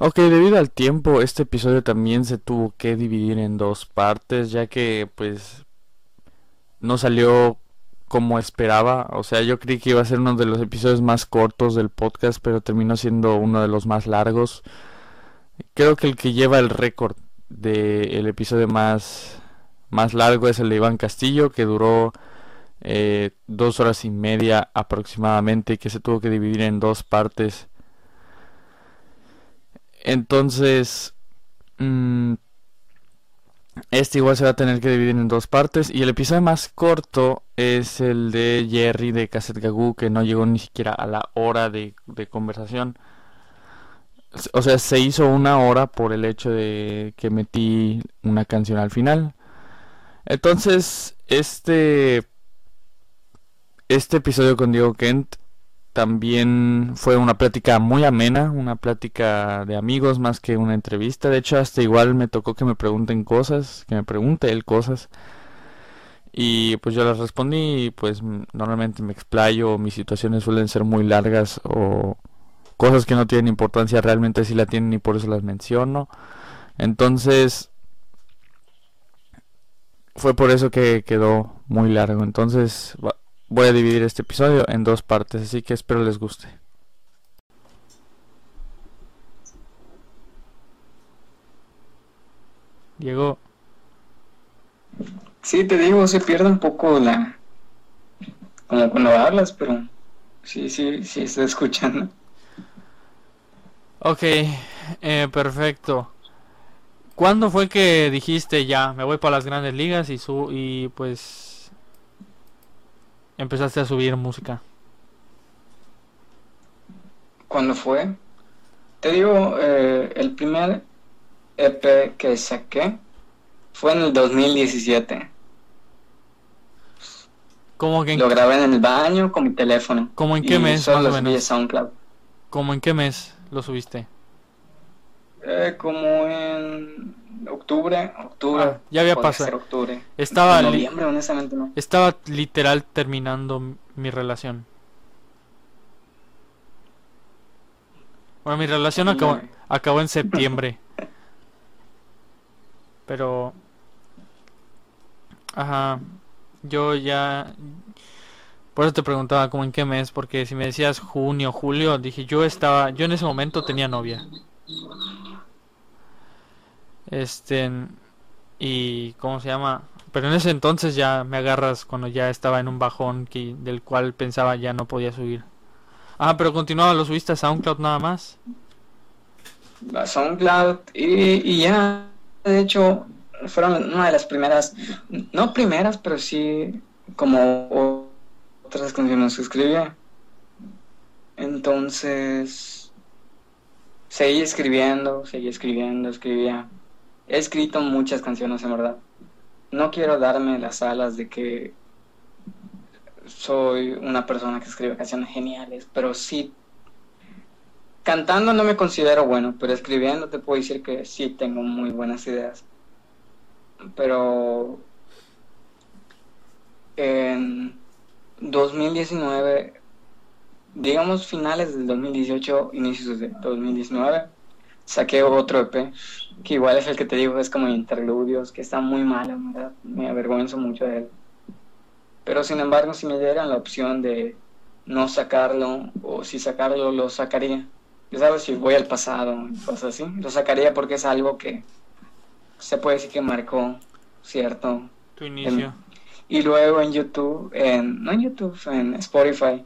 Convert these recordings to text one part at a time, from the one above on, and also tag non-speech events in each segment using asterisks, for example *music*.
Ok, debido al tiempo, este episodio también se tuvo que dividir en dos partes, ya que pues no salió como esperaba. O sea, yo creí que iba a ser uno de los episodios más cortos del podcast, pero terminó siendo uno de los más largos. Creo que el que lleva el récord del episodio más, más largo es el de Iván Castillo, que duró eh, dos horas y media aproximadamente, que se tuvo que dividir en dos partes. Entonces, mm, este igual se va a tener que dividir en dos partes. Y el episodio más corto es el de Jerry de Cassette Gagoo, que no llegó ni siquiera a la hora de, de conversación. O sea, se hizo una hora por el hecho de que metí una canción al final. Entonces, este este episodio con Diego Kent también fue una plática muy amena, una plática de amigos más que una entrevista. De hecho, hasta igual me tocó que me pregunten cosas, que me pregunte él cosas. Y pues yo las respondí y pues normalmente me explayo, mis situaciones suelen ser muy largas o cosas que no tienen importancia realmente sí la tienen y por eso las menciono. Entonces fue por eso que quedó muy largo. Entonces Voy a dividir este episodio en dos partes, así que espero les guste. Diego. Sí, te digo, se pierde un poco la... Como cuando hablas, pero sí, sí, sí, estoy escuchando. Ok, eh, perfecto. ¿Cuándo fue que dijiste ya, me voy para las grandes ligas y, su y pues empezaste a subir música? ¿Cuándo fue? Te digo, eh, el primer EP que saqué fue en el 2017. ¿Cómo que Lo grabé en el baño con mi teléfono. ¿Cómo en qué mes? Solo más o SoundCloud. ¿Cómo en qué mes lo subiste? Eh, como en octubre, octubre. Ah, ya había pasado. Octubre. Estaba noviembre, honestamente no. Estaba literal terminando mi relación. Bueno, mi relación acabó, acabó en septiembre. *laughs* Pero ajá, yo ya por eso te preguntaba como en qué mes, porque si me decías junio, julio, dije yo estaba, yo en ese momento tenía novia. Este, y ¿cómo se llama? Pero en ese entonces ya me agarras cuando ya estaba en un bajón que, del cual pensaba ya no podía subir. Ah, pero continuaba, lo subiste a SoundCloud nada más. SoundCloud y, y ya, de hecho, fueron una de las primeras, no primeras, pero sí como otras canciones que escribía. Entonces, seguí escribiendo, seguí escribiendo, escribía he escrito muchas canciones en verdad. No quiero darme las alas de que soy una persona que escribe canciones geniales, pero sí, cantando no me considero bueno, pero escribiendo te puedo decir que sí tengo muy buenas ideas. Pero en 2019, digamos finales del 2018, inicios de 2019, saqué otro EP que igual es el que te digo, es como interludios, que está muy malo, ¿verdad? Me avergüenzo mucho de él. Pero sin embargo, si me dieran la opción de no sacarlo, o si sacarlo, lo sacaría. Ya sabes, si voy al pasado y cosas así, lo sacaría porque es algo que se puede decir que marcó, ¿cierto? Tu inicio. y luego en YouTube, en, no en YouTube, en Spotify,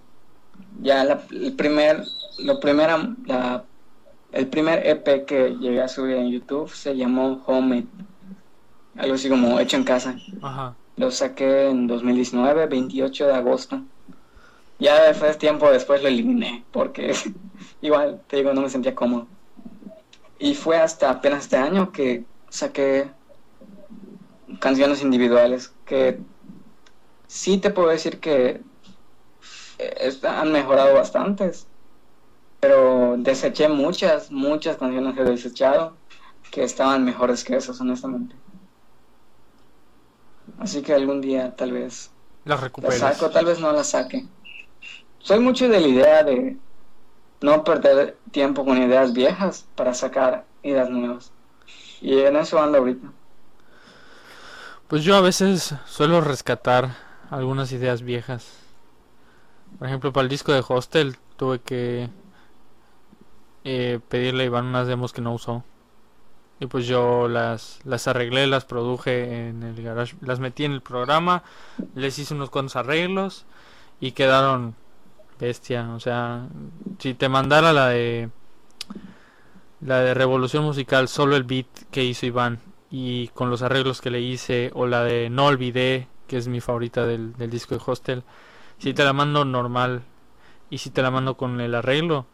ya la, el primer, lo primera, la el primer EP que llegué a subir en YouTube se llamó Homemade. Algo así como hecho en casa. Ajá. Lo saqué en 2019, 28 de agosto. Ya después tiempo después lo eliminé porque *laughs* igual, te digo, no me sentía cómodo. Y fue hasta apenas este año que saqué canciones individuales que sí te puedo decir que eh, han mejorado bastantes pero deseché muchas, muchas canciones que he desechado que estaban mejores que esas, honestamente. Así que algún día tal vez las las saco, tal vez no las saque. Soy mucho de la idea de no perder tiempo con ideas viejas para sacar ideas nuevas. Y en eso ando ahorita. Pues yo a veces suelo rescatar algunas ideas viejas. Por ejemplo, para el disco de Hostel tuve que eh, pedirle a Iván unas demos que no usó. Y pues yo las, las arreglé, las produje en el garage, las metí en el programa, les hice unos cuantos arreglos y quedaron bestia. O sea, si te mandara la de la de Revolución Musical, solo el beat que hizo Iván y con los arreglos que le hice, o la de No Olvidé, que es mi favorita del, del disco de Hostel, si te la mando normal y si te la mando con el arreglo,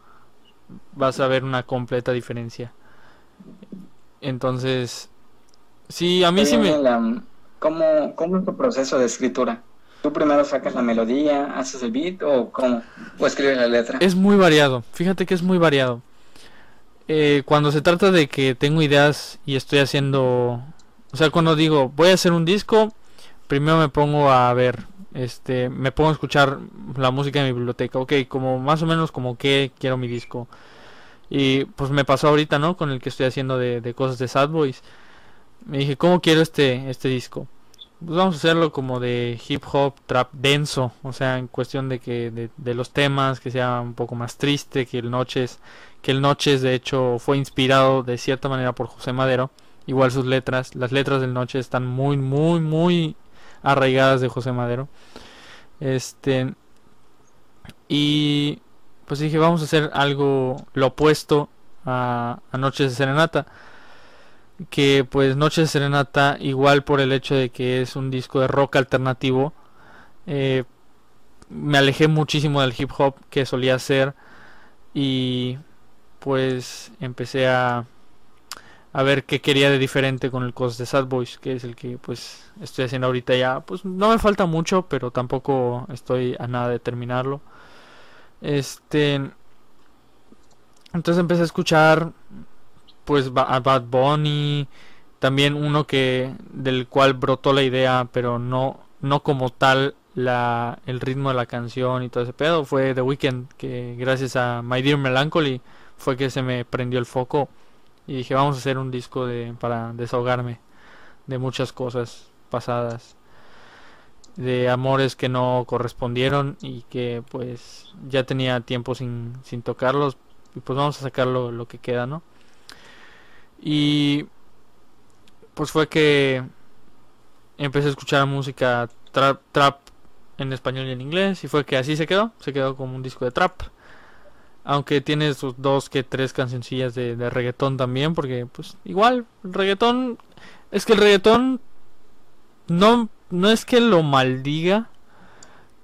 vas a ver una completa diferencia. Entonces, sí, a mí sí me... ¿cómo, ¿Cómo es tu proceso de escritura? ¿Tú primero sacas la melodía, haces el beat o cómo? ¿O escribes la letra? Es muy variado, fíjate que es muy variado. Eh, cuando se trata de que tengo ideas y estoy haciendo... O sea, cuando digo, voy a hacer un disco, primero me pongo a ver, este, me pongo a escuchar la música de mi biblioteca. Ok, como más o menos como que quiero mi disco. Y pues me pasó ahorita, ¿no? Con el que estoy haciendo de, de cosas de Sad Boys. Me dije, ¿cómo quiero este, este disco? Pues vamos a hacerlo como de hip hop, trap denso, o sea, en cuestión de que de, de, los temas, que sea un poco más triste, que el Noches, que el Noches de hecho fue inspirado de cierta manera por José Madero, igual sus letras, las letras del Noche están muy, muy, muy arraigadas de José Madero. Este y pues dije, vamos a hacer algo lo opuesto a, a Noches de Serenata que pues Noche de Serenata, igual por el hecho de que es un disco de rock alternativo, eh, me alejé muchísimo del hip hop que solía hacer y pues empecé a, a ver qué quería de diferente con el cos de Sad Boys, que es el que pues estoy haciendo ahorita ya. Pues no me falta mucho, pero tampoco estoy a nada de terminarlo. Este entonces empecé a escuchar pues a Bad Bunny, también uno que del cual brotó la idea, pero no no como tal la el ritmo de la canción y todo ese pedo fue The Weeknd que gracias a My Dear Melancholy fue que se me prendió el foco y dije vamos a hacer un disco de para desahogarme de muchas cosas pasadas de amores que no correspondieron y que pues ya tenía tiempo sin, sin tocarlos. Y pues vamos a sacar lo, lo que queda no y pues fue que empecé a escuchar música trap, trap en español y en inglés y fue que así se quedó, se quedó como un disco de trap. Aunque tiene sus dos que tres cancioncillas de, de reggaetón también, porque pues igual, el reggaetón, es que el reggaetón no, no es que lo maldiga,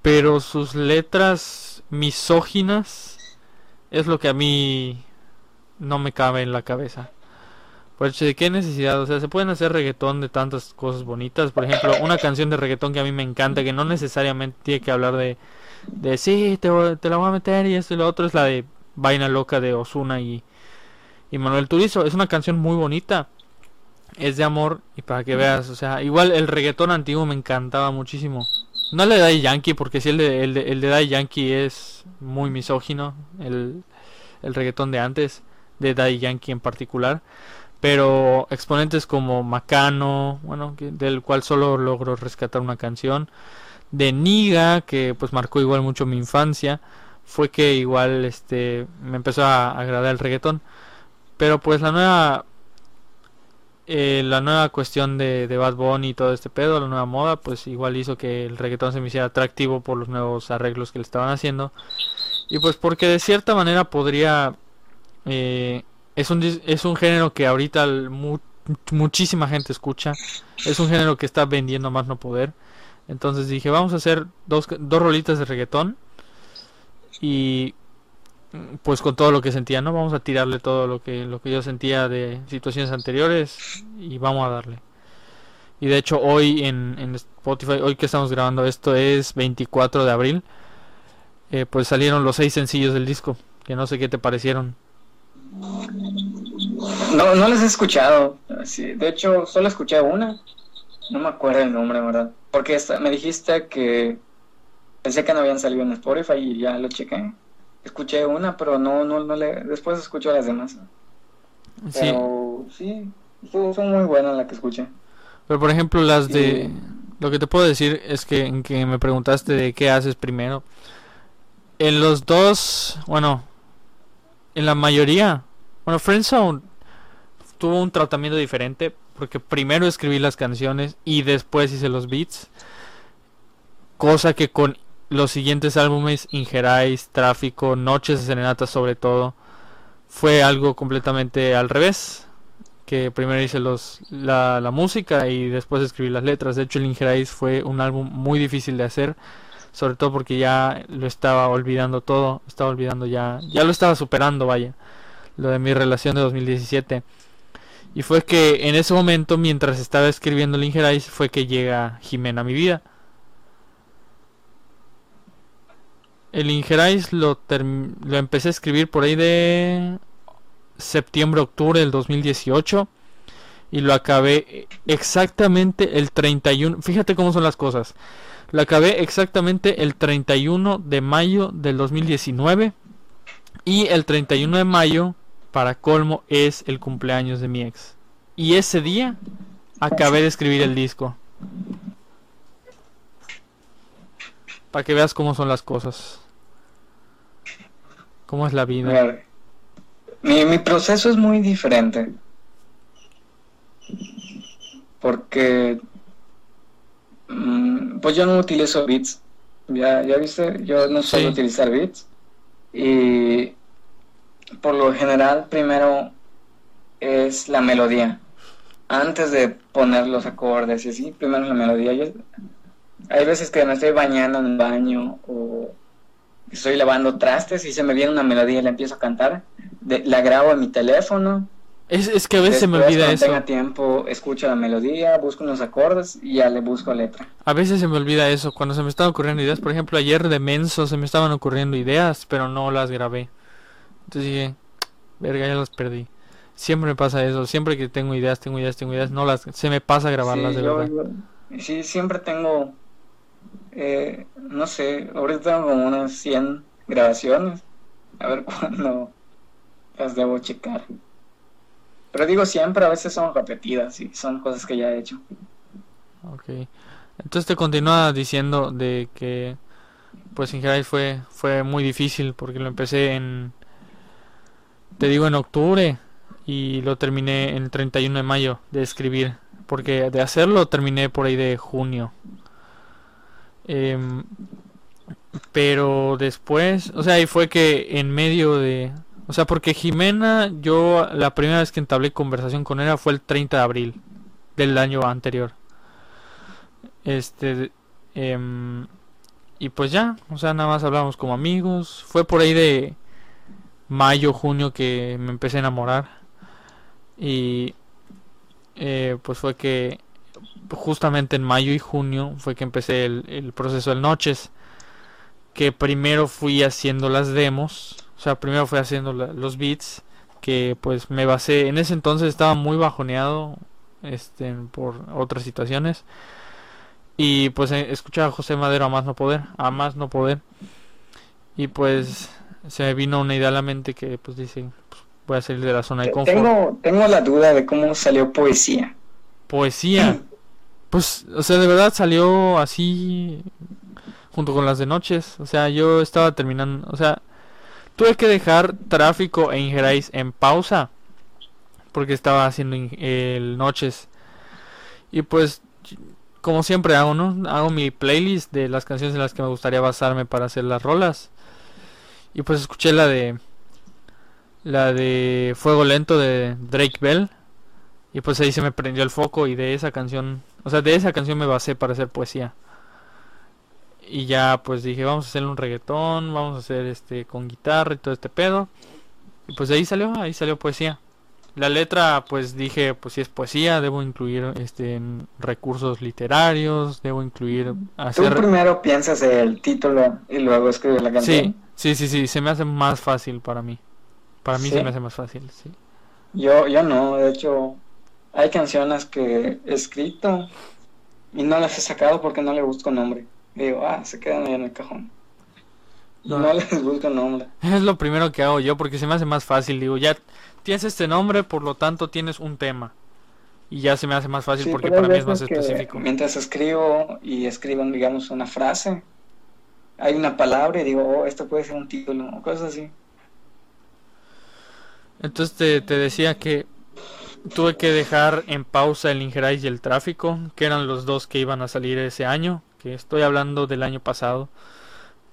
pero sus letras misóginas es lo que a mí no me cabe en la cabeza. Hecho de qué necesidad, o sea, se pueden hacer reggaetón de tantas cosas bonitas. Por ejemplo, una canción de reggaetón que a mí me encanta, que no necesariamente tiene que hablar de, de sí, te, te la voy a meter y esto y lo otro, es la de Vaina Loca de Osuna y, y Manuel Turizo. Es una canción muy bonita, es de amor y para que veas, o sea, igual el reggaetón antiguo me encantaba muchísimo. No el de Daddy Yankee, porque si el de, el de, el de Daddy Yankee es muy misógino, el, el reggaetón de antes, de Daddy Yankee en particular pero exponentes como Macano, bueno, del cual solo logro rescatar una canción, de Niga, que pues marcó igual mucho mi infancia, fue que igual este me empezó a agradar el reggaetón, pero pues la nueva eh, la nueva cuestión de, Bad Bunny y todo este pedo, la nueva moda, pues igual hizo que el reggaetón se me hiciera atractivo por los nuevos arreglos que le estaban haciendo. Y pues porque de cierta manera podría eh, es un, es un género que ahorita muchísima gente escucha. Es un género que está vendiendo más no poder. Entonces dije, vamos a hacer dos, dos rolitas de reggaetón. Y pues con todo lo que sentía, ¿no? Vamos a tirarle todo lo que, lo que yo sentía de situaciones anteriores y vamos a darle. Y de hecho hoy en, Spotify, hoy que estamos grabando esto es 24 de abril, eh, pues salieron los seis sencillos del disco, que no sé qué te parecieron. No, no les he escuchado. Sí, de hecho, solo escuché una. No me acuerdo el nombre, ¿verdad? Porque esta, me dijiste que pensé que no habían salido en Spotify y ya lo chequé. escuché una, pero no, no, no le, después escucho las demás. Pero sí, son, muy buenas las que escuché. Pero por ejemplo las de... Lo que te puedo decir es que en que me preguntaste de qué haces primero. En los dos, bueno, en la mayoría, bueno, Friendzone tuvo un tratamiento diferente porque primero escribí las canciones y después hice los beats. Cosa que con los siguientes álbumes, Ingerais, Tráfico, Noches de Serenata sobre todo, fue algo completamente al revés. Que primero hice los, la, la música y después escribí las letras. De hecho, el Ingerais fue un álbum muy difícil de hacer. Sobre todo porque ya lo estaba olvidando todo. Estaba olvidando ya. Ya lo estaba superando, vaya. Lo de mi relación de 2017. Y fue que en ese momento, mientras estaba escribiendo el Ingerais, fue que llega Jimena a mi vida. El Ingerais lo, lo empecé a escribir por ahí de septiembre-octubre del 2018 y lo acabé exactamente el 31. Fíjate cómo son las cosas. Lo acabé exactamente el 31 de mayo del 2019 y el 31 de mayo, para colmo, es el cumpleaños de mi ex. Y ese día acabé de escribir el disco. Para que veas cómo son las cosas. ¿Cómo es la vida? Mi, mi proceso es muy diferente. Porque mm, pues yo no utilizo bits. Ya, ya viste, yo no suelo utilizar bits. Y por lo general primero es la melodía. Antes de poner los acordes y así, primero la melodía. hay veces que me estoy bañando en el baño o estoy lavando trastes y se me viene una melodía y la empiezo a cantar, la grabo en mi teléfono. Es, que a veces se me olvida cuando eso. tenga tiempo, escucho la melodía, busco unos acordes y ya le busco letra. A veces se me olvida eso, cuando se me están ocurriendo ideas. Por ejemplo, ayer de menso se me estaban ocurriendo ideas, pero no las grabé. Entonces dije, verga, ya las perdí. Siempre me pasa eso, siempre que tengo ideas, tengo ideas, tengo ideas, no las, se me pasa grabarlas de verdad. sí, siempre tengo eh, no sé, ahorita tengo como unas 100 grabaciones. A ver *laughs* cuándo las debo checar. Pero digo siempre, a veces son repetidas y son cosas que ya he hecho. Ok. Entonces te continúa diciendo de que pues en general fue fue muy difícil porque lo empecé en te digo en octubre y lo terminé el 31 de mayo de escribir porque de hacerlo terminé por ahí de junio Em, pero después, o sea, ahí fue que en medio de... O sea, porque Jimena, yo la primera vez que entablé conversación con ella fue el 30 de abril del año anterior. Este... Em, y pues ya, o sea, nada más hablamos como amigos. Fue por ahí de mayo, junio que me empecé a enamorar. Y eh, pues fue que justamente en mayo y junio fue que empecé el, proceso del Noches. Que primero fui haciendo las demos. O sea, primero fui haciendo los beats. Que pues me basé. En ese entonces estaba muy bajoneado. Este, por otras situaciones. Y pues eh, escuchaba a José Madero a más no poder. A más no poder. Y pues se me vino una idea a la mente que pues dice. Pues, voy a salir de la zona de confort. Tengo, tengo la duda de cómo salió poesía. Poesía. Pues, o sea, de verdad salió así junto con las de noches. O sea, yo estaba terminando, o sea, tuve que dejar tráfico e Ingerais en pausa porque estaba haciendo el noches. Y pues, como siempre hago, ¿no? Hago mi playlist de las canciones en las que me gustaría basarme para hacer las rolas. Y pues escuché la de la de Fuego Lento de Drake Bell. Y pues ahí se me prendió el foco y de esa canción o sea, de esa canción me basé para hacer poesía. Y ya pues dije, vamos a hacer un reggaetón, vamos a hacer este con guitarra y todo este pedo. Y pues ahí salió, ahí salió poesía. La letra, pues dije, pues si es poesía, debo incluir este recursos literarios, debo incluir hacer... Tú primero piensas el título y luego escribes la canción. Sí, sí, sí, sí, se me hace más fácil para mí. Para mí se me hace más fácil, sí. Yo, yo no, de hecho, hay canciones que he escrito y no las he sacado porque no le busco nombre. digo, ah, se quedan ahí en el cajón. No, no *laughs* les busco nombre. Es lo primero que hago yo porque se me hace más fácil. Digo, ya tienes este nombre, por lo tanto tienes un tema. Y ya se me hace más fácil porque para mí es más específico. Mientras escribo y escriban, digamos, una frase, hay una palabra y digo, oh, esto puede ser un título o cosas así. Entonces te, te decía que tuve que dejar en pausa el Ingerais y el tráfico, que eran los dos que iban a salir ese año, que estoy hablando del año pasado.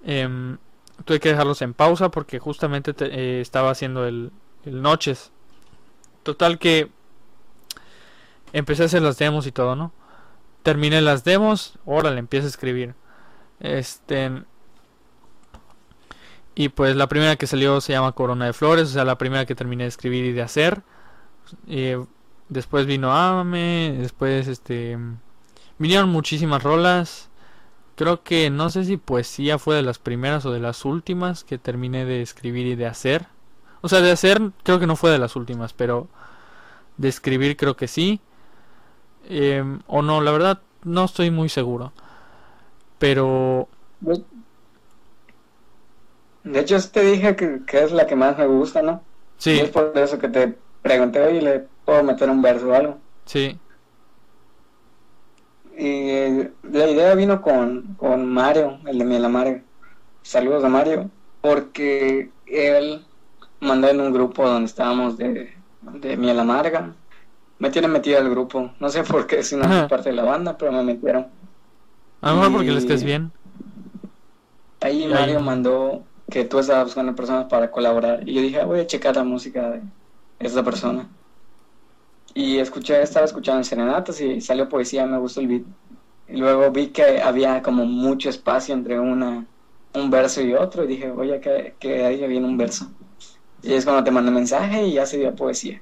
Em, tuve que dejarlos en pausa porque justamente eh, estaba haciendo el, el, Noches. Total que empecé a hacer las demos y todo, ¿no? Terminé las demos, órale, empiezo a escribir. Este. Y pues la primera que salió se llama Corona de Flores, o sea, la primera que terminé de escribir y de hacer. Después vino Ame, después este. Vinieron muchísimas rolas. Creo que no sé si poesía fue de las primeras o de las últimas que terminé de escribir y de hacer. O sea, de hacer creo que no fue de las últimas, pero de escribir creo que sí. Em, o no, la verdad no estoy muy seguro. Pero... De hecho, te dije que, es la que más me gusta, ¿no? Sí. es por eso que te pregunté, oye, ¿le puedo meter un verso o algo? Sí. Y la idea vino con, con Mario, el de Miel Amarga. Saludos a Mario, porque él mandó en un grupo donde estábamos de, de Miel Amarga. Me tiene metido al grupo. No sé por qué, si no es parte de la banda, pero me metieron. A lo mejor porque les caes bien. Ahí Mario mandó que tú estabas buscando personas para colaborar. Y yo dije, ah, voy a checar la música de esa persona. Y escuché, estaba escuchando serenatas y salió poesía, me gustó el beat. Y luego vi que había como mucho espacio entre una, un verso y otro. Y dije, oye, que, ahí viene un verso. Y es cuando te mandé mensaje y ya se dio poesía.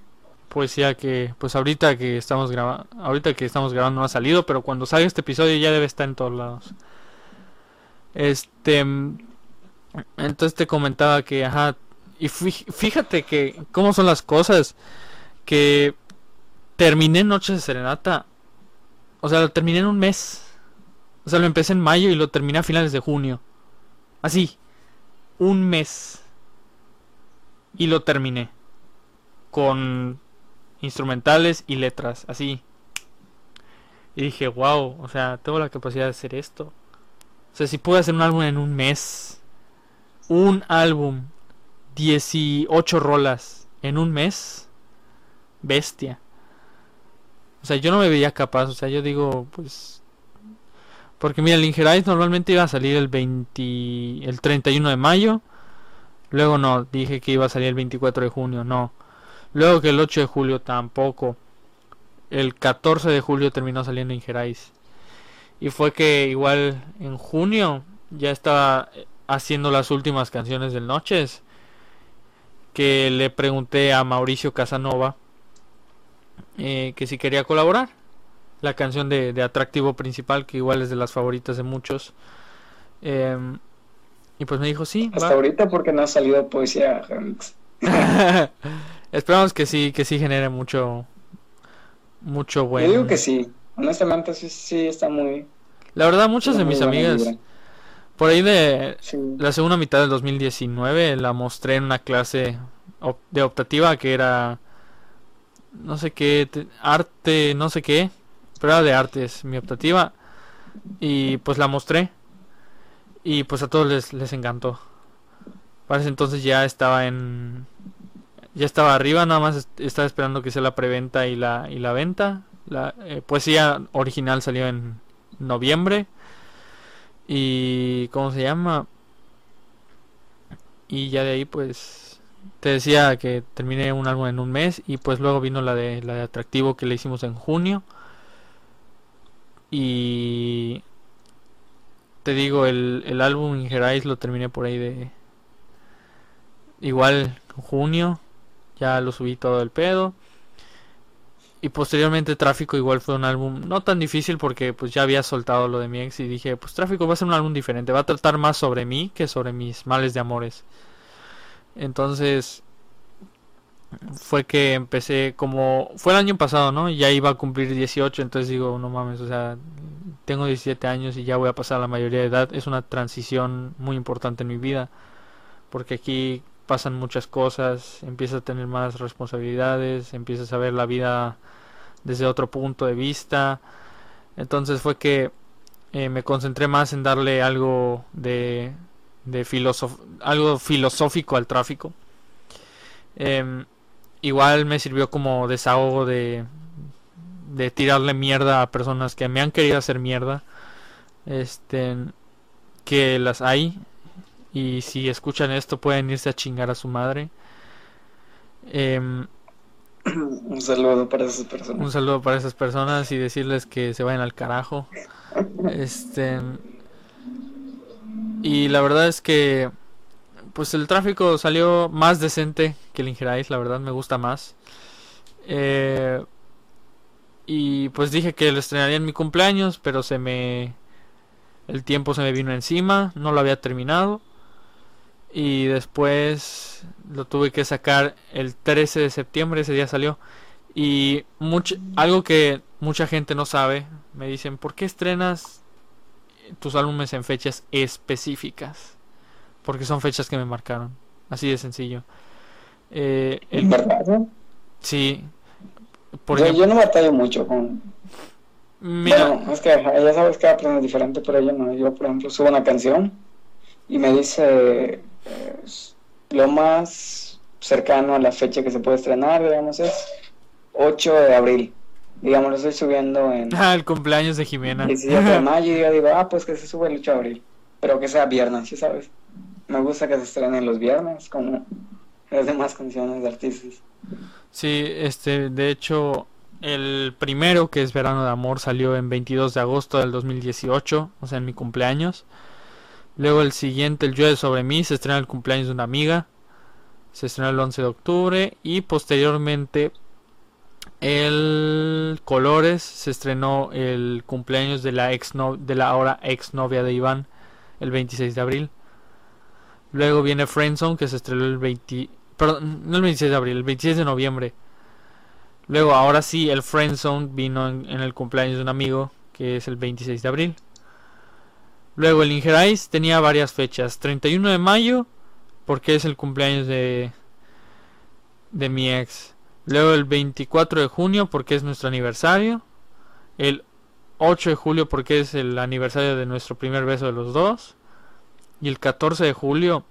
Poesía que, pues ahorita que estamos grabando, ahorita que estamos grabando no ha salido, pero cuando salga este episodio ya debe estar en todos lados. Este, entonces te comentaba que, ajá, y fíjate que cómo son las cosas, que terminé Noches de Serenata. O sea, lo terminé en un mes. O sea, lo empecé en mayo y lo terminé a finales de junio. Así. Un mes. Y lo terminé. Con instrumentales y letras. Así. Y dije, wow. O sea, tengo la capacidad de hacer esto. O sea, si puedo hacer un álbum en un mes. Un álbum. 18 rolas. En un mes. Bestia. O sea, yo no me veía capaz. O sea, yo digo, pues. Porque mira, el Ingerais normalmente iba a salir el 20, el 31 de mayo. Luego no, dije que iba a salir el 24 de junio, no. Luego que el 8 de julio tampoco. El 14 de julio terminó saliendo Ingerais. Y fue que igual en junio ya estaba haciendo las últimas canciones del Noches. Que le pregunté a Mauricio Casanova eh, que si quería colaborar. La canción de, Atractivo Principal, que igual es de las favoritas de muchos. Em, y pues me dijo sí. Hasta ahorita porque no ha salido poesía *laughs* Esperamos que sí, que sí genere mucho, mucho bueno. Yo digo que sí. Honestamente sí, sí está muy... La verdad, muchas de mis amigas... Por ahí de la segunda mitad del 2019 la mostré en una clase de optativa que era no sé qué, arte, no sé qué, pero era de artes, mi optativa. Y pues la mostré. Y pues a todos les, les encantó. Para ese entonces ya estaba en... Ya estaba arriba, nada más estaba esperando que sea la preventa y la, y la venta. La eh, poesía original salió en noviembre. Y... ¿Cómo se llama? Y ya de ahí pues te decía que terminé un álbum en un mes y pues luego vino la de la de atractivo que le hicimos en junio y te digo el, el álbum Ingerais lo terminé por ahí de igual junio ya lo subí todo el pedo y posteriormente Tráfico igual fue un álbum no tan difícil porque pues ya había soltado lo de mi ex y dije pues Tráfico va a ser un álbum diferente va a tratar más sobre mí que sobre mis males de amores entonces fue que empecé como fue el año pasado, ¿no? Ya iba a cumplir 18, entonces digo, no mames, o sea, tengo 17 años y ya voy a pasar la mayoría de edad, es una transición muy importante en mi vida. porque aquí pasan muchas cosas, empiezas a tener más responsabilidades, empiezas a ver la vida desde otro punto de vista. Entonces fue que eh, me concentré más en darle algo de, de algo filosófico al tráfico. Em, igual me sirvió como desahogo de, de tirarle mierda a personas que me han querido hacer mierda. Este, que las hay. Y si escuchan esto pueden irse a chingar a su madre. Em, *clears throat* un saludo para esas personas. Un saludo para esas personas y decirles que se vayan al carajo. Este. Y la verdad es que. Pues el tráfico salió más decente que el Ingerais, la verdad me gusta más. Eh, y pues dije que lo estrenaría en mi cumpleaños, pero se me... El tiempo se me vino encima, no lo había terminado. Y después lo tuve que sacar el 13 de septiembre, ese día salió. Y mucho, algo que mucha gente no sabe, me dicen, ¿por qué estrenas tus álbumes en fechas específicas? Porque son fechas que me marcaron. Así de sencillo. Eh, el... ¿Verdad? Sí, yo, no batallo mucho con... Mira. es que ya sabes que persona es diferente, pero yo no. Yo, por ejemplo, subo una canción y me dice eh, lo más cercano a la fecha que se puede estrenar, digamos, es 8 de abril. Digamos, lo estoy subiendo en... Ah, el cumpleaños de Jimena. 17 de *laughs* mayo y yo digo, ah, pues que se sube el 8 de abril. Pero que sea viernes, ¿sí sabes? Me gusta que se estrenen los viernes, como las demás canciones de artistas. Sí, este, de hecho, el primero, que es Verano de Amor, salió en 22 de agosto del 2018, o sea, en mi cumpleaños. Luego el siguiente, El Llueve sobre mí, se estrena el cumpleaños de una amiga. Se estrena el 11 de octubre. Y posteriormente, el Colores se estrenó el cumpleaños de la, ex de la ahora ex novia de Iván, el 26 de abril. Luego viene Friendzone, que se estrenó el 20, Perdón, no el 26 de abril, el 26 de noviembre. Luego, ahora sí, el Friendzone vino en, el cumpleaños de un amigo, que es el 26 de abril. Luego, el Ingerais tenía varias fechas. 31 de mayo, porque es el cumpleaños de, de mi ex. Luego, el 24 de junio, porque es nuestro aniversario. El 8 de julio, porque es el aniversario de nuestro primer beso de los dos. Y el 14 de julio,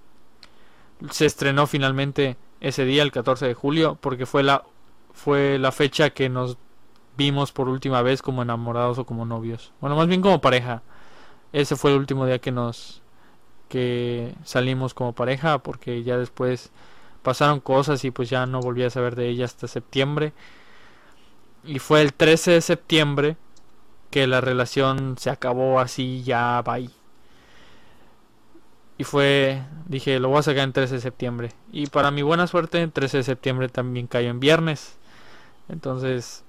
se estrenó finalmente ese día, el 14 de julio, porque fue la, fue la fecha que nos vimos por última vez como enamorados o como novios. Bueno, más bien como pareja. Ese fue el último día que nos que salimos como pareja porque ya después pasaron cosas y pues ya no volví a saber de ella hasta septiembre. Y fue el 13 de septiembre que la relación se acabó así ya bye. Y fue, dije, lo voy a sacar en 13 de septiembre. Y para mi buena suerte, 13 de septiembre también cayó en viernes. Entonces,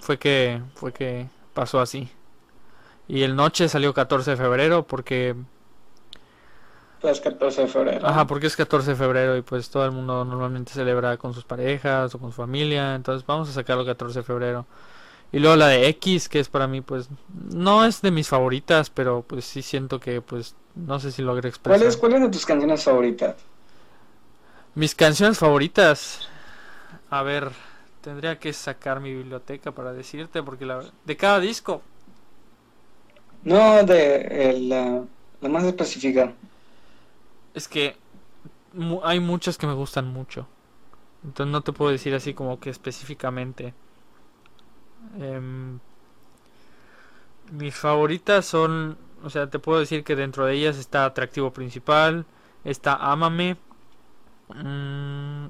fue que, fue que pasó así. Y el noche salió 14 de febrero porque... Pues 14 de febrero. Ajá, porque es 14 de febrero y pues todo el mundo normalmente celebra con sus parejas o con su familia. Entonces vamos a sacarlo 14 de febrero. Y luego la de X, que es para mí, pues, no es de mis favoritas, pero pues sí siento que, pues, no sé si logré expresar. ¿Cuál es, cuál es de tus canciones favoritas? Mis canciones favoritas. A ver, tendría que sacar mi biblioteca para decirte, porque la de cada disco. No, de la, la más específica. Es que hay muchas que me gustan mucho. Entonces no te puedo decir así como que específicamente. Em, mis favoritas son, o sea, te puedo decir que dentro de ellas está Atractivo Principal, está Amame, mm,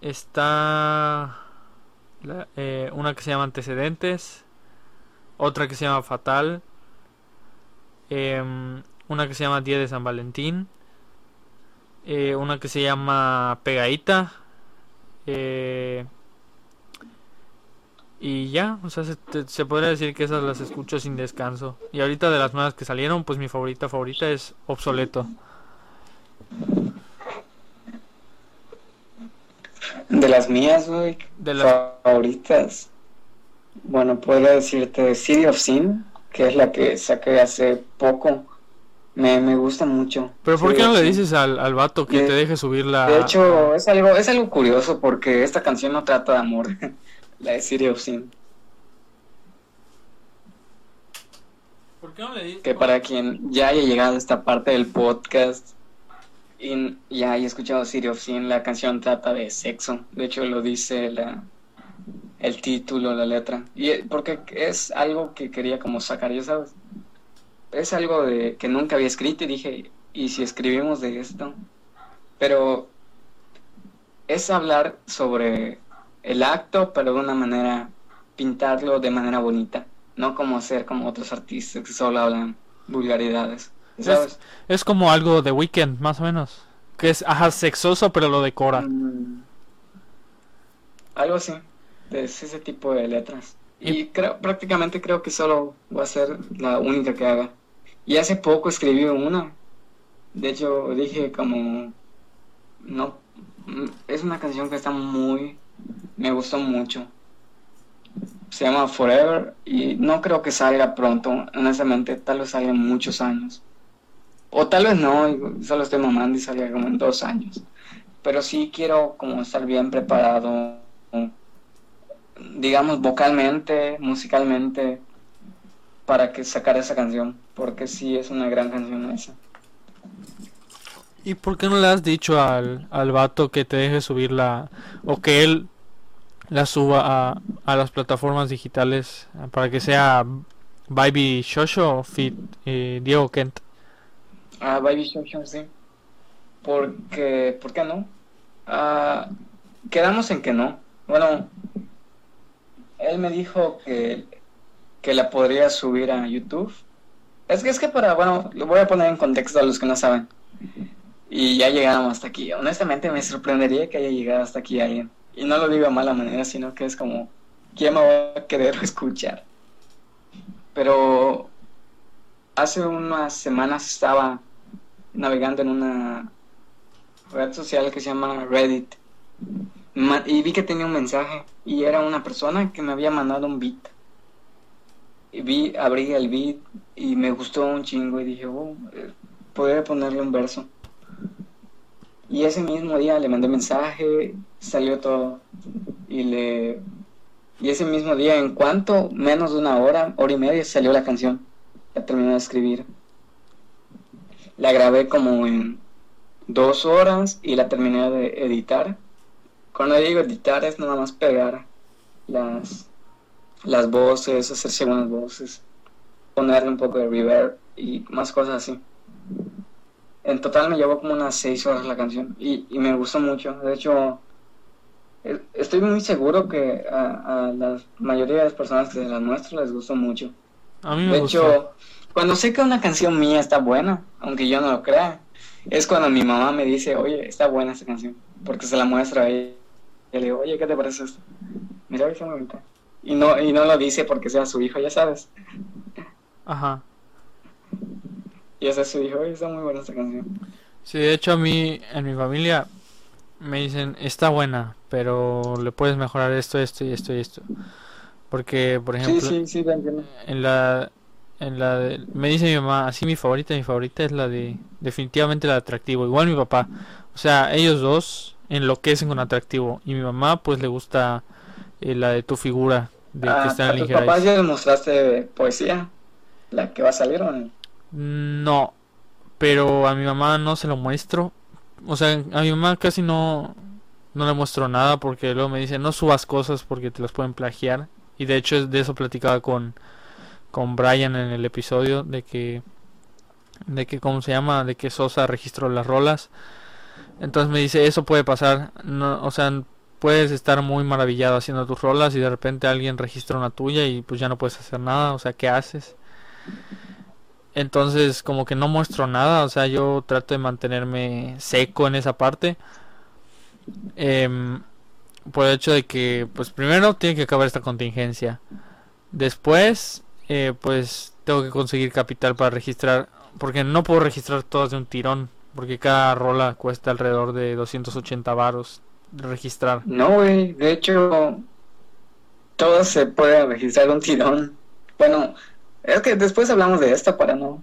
está eh, una que se llama Antecedentes, otra que se llama Fatal, em, una que se llama Día de San Valentín, eh, una que se llama Pegadita, eh, y ya, o sea, se, podría decir que esas las escucho sin descanso. Y ahorita de las nuevas que salieron, pues mi favorita favorita es Obsoleto. De las mías, güey. De las favoritas. Bueno, podría decirte City of Sin, que es la que saqué hace poco. Me, me gusta mucho. Pero ¿por qué no le dices al, al vato que De- te deje subir la... De hecho, es algo, es algo curioso porque esta canción no trata de amor. *laughs* La de City of Sin. ¿Por qué no le dices? Que para quien ya haya llegado a esta parte del podcast y ya haya escuchado City of Sin, la canción trata de sexo. De hecho, lo dice la, el título, la letra. Y eh, porque es algo que quería como sacar, ya sabes. Es algo de que nunca había escrito y dije, ¿y si escribimos de esto? Pero es hablar sobre el acto, pero de una manera, pintarlo de manera bonita. No como ser como otros artistas que solo hablan vulgaridades. ¿Sabes? Es como algo de Weekend, más o menos. Que es, ajá, sexoso, pero lo decora. Mm, algo así. Es ese tipo de letras. Y creo, prácticamente creo que solo va a ser la única que haga. Y hace poco escribí una. De hecho, dije como... No... Es una canción que está muy... Me gustó mucho. Se llama Forever y no creo que salga pronto. Honestamente, tal vez salga en muchos años. O tal vez no, solo estoy mamando y salga como en dos años. Pero sí quiero como estar bien preparado, digamos, vocalmente, musicalmente, para que sacar esa canción. Porque sí es una gran canción esa. ¿Y por qué no le has dicho al, al vato que te deje subir la... o que él la suba a, a las plataformas digitales eh, para que sea Baby Shosho o Fit eh, Diego Kent? Ah, Baby Shosho, sí. Porque, ¿por qué no? Ah, quedamos en que no. Bueno, él me dijo que, que la podría subir a YouTube. Es que es que para, bueno, lo voy a poner en contexto a los que no saben. Y ya llegamos hasta aquí. Honestamente me sorprendería que haya llegado hasta aquí alguien. Y no lo digo de mala manera, sino que es como, ¿quién me va a querer *laughs* escuchar? Pero hace unas semanas estaba navegando en una red social que se llama Reddit y vi que tenía un mensaje y era una persona que me había mandado un beat. Y vi abrí el beat y me gustó un chingo y dije oh, eh, podría ponerle un verso y ese mismo día le mandé mensaje salió todo. Y le y ese mismo día en cuanto menos de una hora hora y media salió la canción. La terminé de escribir. La grabé como en dos horas y la terminé de editar. Cuando digo editar es nada más pegar las, las voces, hacer segundas voces, ponerle un poco de reverb y más cosas así. En total me llevó como unas seis horas la canción y, y me gustó mucho. De hecho, e- estoy muy seguro que a, a la mayoría de las personas que se las muestro les gustó mucho. A mí me De gustó. hecho, cuando sé que una canción mía está buena, aunque yo no lo crea, es cuando mi mamá me dice, oye, está buena esta canción, porque se la muestra a ella. Y le digo, oye, ¿qué te parece esto? Mira, muy bonita. Y no, y no lo dice porque sea su hijo, ya sabes. Ajá. Y ese es su hijo, oye, está muy buena esta canción. Sí, de hecho a mí, en mi familia, me dicen, está buena, pero le puedes mejorar esto, esto y esto y esto. Porque, por ejemplo, sí, sí, en la, en la de- me dice mi mamá, así mi favorita, mi favorita es la de, definitivamente la de atractivo. Igual mi papá, o sea, ellos dos enloquecen con atractivo. Y mi mamá, pues le gusta eh, la de tu figura, de Ah, está a tus papás ya les mostraste poesía, la que va a salir, ¿o no? No, pero a mi mamá no se lo muestro. O sea, a mi mamá casi no, no le muestro nada porque luego me dice no subas cosas porque te las pueden plagiar. Y de hecho es de eso platicaba con, con Brian en el episodio de que, de que, ¿cómo se llama? De que Sosa registró las rolas. Entonces me dice, eso puede pasar. O sea, puedes estar muy maravillado haciendo tus rolas y de repente alguien registra una tuya y pues ya no puedes hacer nada. O sea, ¿qué haces? Entonces, como que no muestro nada, o sea, yo trato de mantenerme seco en esa parte. Em, por el hecho de que, pues primero tiene que acabar esta contingencia. Después, eh, pues tengo que conseguir capital para registrar, porque no puedo registrar todas de un tirón, porque cada rola cuesta alrededor de 280 varos registrar. No, güey, de hecho, todo se puede registrar un tirón. Bueno, es que después hablamos de esto para no.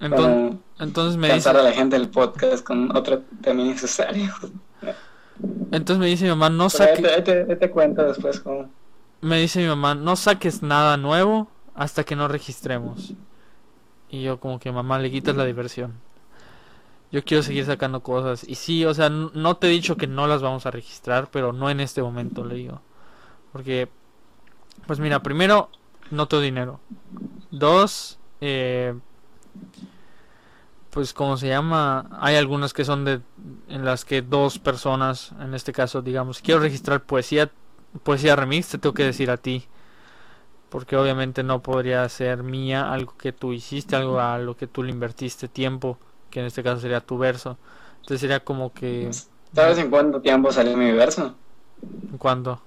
Entonces, entonces me dice, a la gente del podcast con otro tema innecesario. entonces me dice mi mamá, no Pero ahí saque, te, te- te cuento después cómo. me dice mi mamá, no saques nada nuevo hasta que no registremos. Y yo como que mamá le quitas la diversión. Yo quiero seguir sacando cosas. Y sí, o sea, no te he dicho que no las vamos a registrar, pero no en este momento, le digo. Porque, pues mira, primero, no tengo dinero. Dos, eh, pues como se llama, hay algunas que son de, en las que dos personas, en este caso, digamos, quiero registrar poesía, poesía remix, te tengo que decir a ti. Porque obviamente no podría ser mía algo que tú hiciste, algo a lo que tú le invertiste tiempo, que en este caso sería tu verso. Entonces sería como que... ¿Sabes en cuánto tiempo salió mi verso? ¿En cuándo?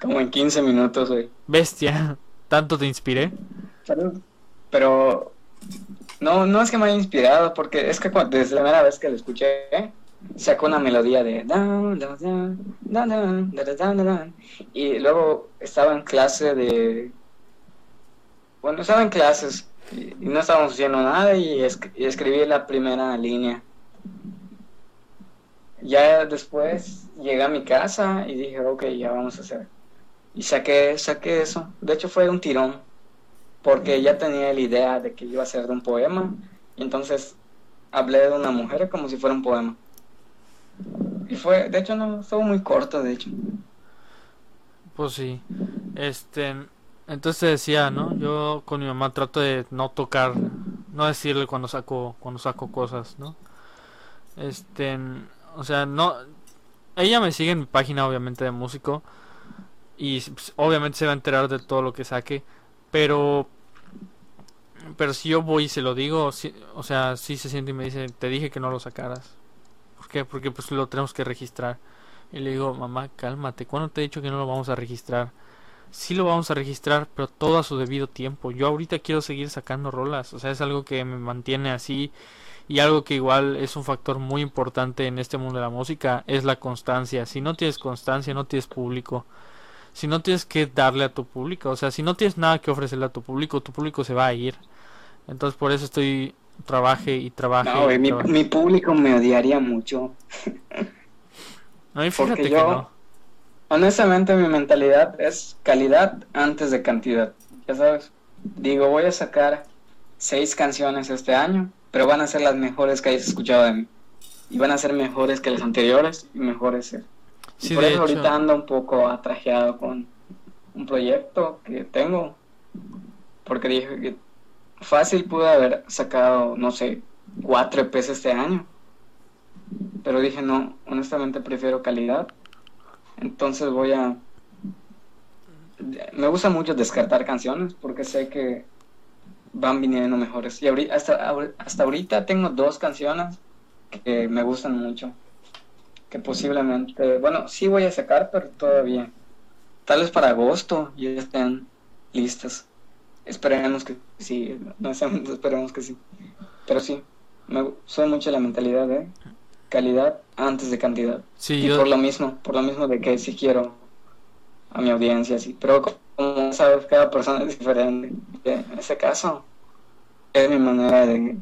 Como en 15 minutos. Bestia, *laughs* ¿tanto te inspiré? Pero, pero, no, no es que me haya inspirado, porque es que cuando, desde la primera vez que lo escuché, sacó una melodía de y luego estaba en clase de bueno estaba en clases y, no estábamos haciendo nada y, y escribí la primera línea ya después llegué a mi casa y dije ok ya vamos a hacer y saqué saqué eso de hecho fue un tirón porque ya tenía la idea de que iba a ser de un poema y entonces hablé de una mujer como si fuera un poema y fue, de hecho no, estuvo muy corto, de hecho. Pues sí. Este, entonces decía, ¿no? Yo con mi mamá trato de no tocar, no decirle cuando saco, cuando saco cosas, ¿no? Este, o sea, no, ella me sigue en mi página, obviamente, de músico, y pues, obviamente se va a enterar de todo lo que saque, pero, pero si yo voy y se lo digo, sí- o sea, sí se siente y me dice, te dije que no lo sacaras. ¿Por qué? Porque pues lo tenemos que registrar. Y le digo, mamá, cálmate, ¿cuándo te he dicho que no lo vamos a registrar? Sí lo vamos a registrar, pero todo a su debido tiempo. Yo ahorita quiero seguir sacando rolas, o sea, es algo que me mantiene así y algo que igual es un factor muy importante en este mundo de la música, es la constancia. Si no tienes constancia, no tienes público. Si no tienes que darle a tu público, o sea, si no tienes nada que ofrecerle a tu público, tu público se va a ir. Entonces por eso estoy trabaje y trabaje. No, güey, y mi, trabaje. mi público me odiaría mucho. No, y fíjate porque que yo- no. Honestamente, mi mentalidad es calidad antes de cantidad. Ya sabes, digo, voy a sacar seis canciones este año, pero van a ser las mejores que hayas escuchado de mí. Y van a ser mejores que las anteriores y mejores. eh. Sí, por eso hecho. ahorita ando un poco atrajeado con un proyecto que tengo. Porque dije que fácil pude haber sacado, no sé, cuatro EPs este año. Pero dije, no, honestamente prefiero calidad. Entonces voy a... Me gusta mucho descartar canciones porque sé que van viniendo mejores. Y ahorita, hasta, hasta ahorita tengo dos canciones que me gustan mucho. Que posiblemente, bueno, sí voy a sacar, pero todavía. Tal vez para agosto ya estén listas. Esperemos que sí, no *laughs* esperemos que sí. Pero sí, me soy mucho la mentalidad de calidad antes de cantidad. Sí, Y yo, por lo mismo, por lo mismo de que sí quiero a mi audiencia, sí. Pero co- como sabes, cada persona es diferente. En este caso, es mi manera de...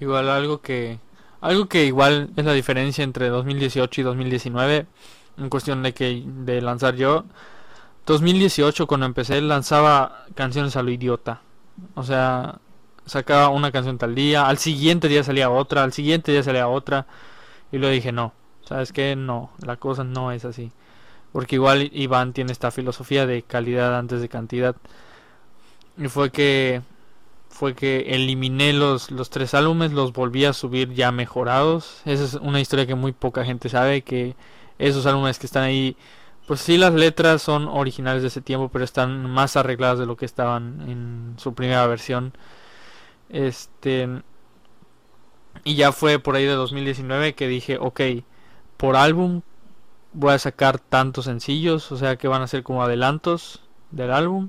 igual algo que algo que igual es la diferencia entre 2018 y 2019 en cuestión de que de lanzar yo 2018 cuando empecé lanzaba canciones a lo idiota. O sea, sacaba una canción tal día, al siguiente día salía otra, al siguiente día salía otra y luego dije, "No, ¿sabes qué? No, la cosa no es así." Porque igual Iván tiene esta filosofía de calidad antes de cantidad. Y fue que fue que eliminé los, los tres álbumes, los volví a subir ya mejorados. Esa es una historia que muy poca gente sabe, que esos álbumes que están ahí, pues sí las letras son originales de ese tiempo, pero están más arregladas de lo que estaban en su primera versión. Este y ya fue por ahí de 2019 que dije, ok, por álbum voy a sacar tantos sencillos, o sea que van a ser como adelantos del álbum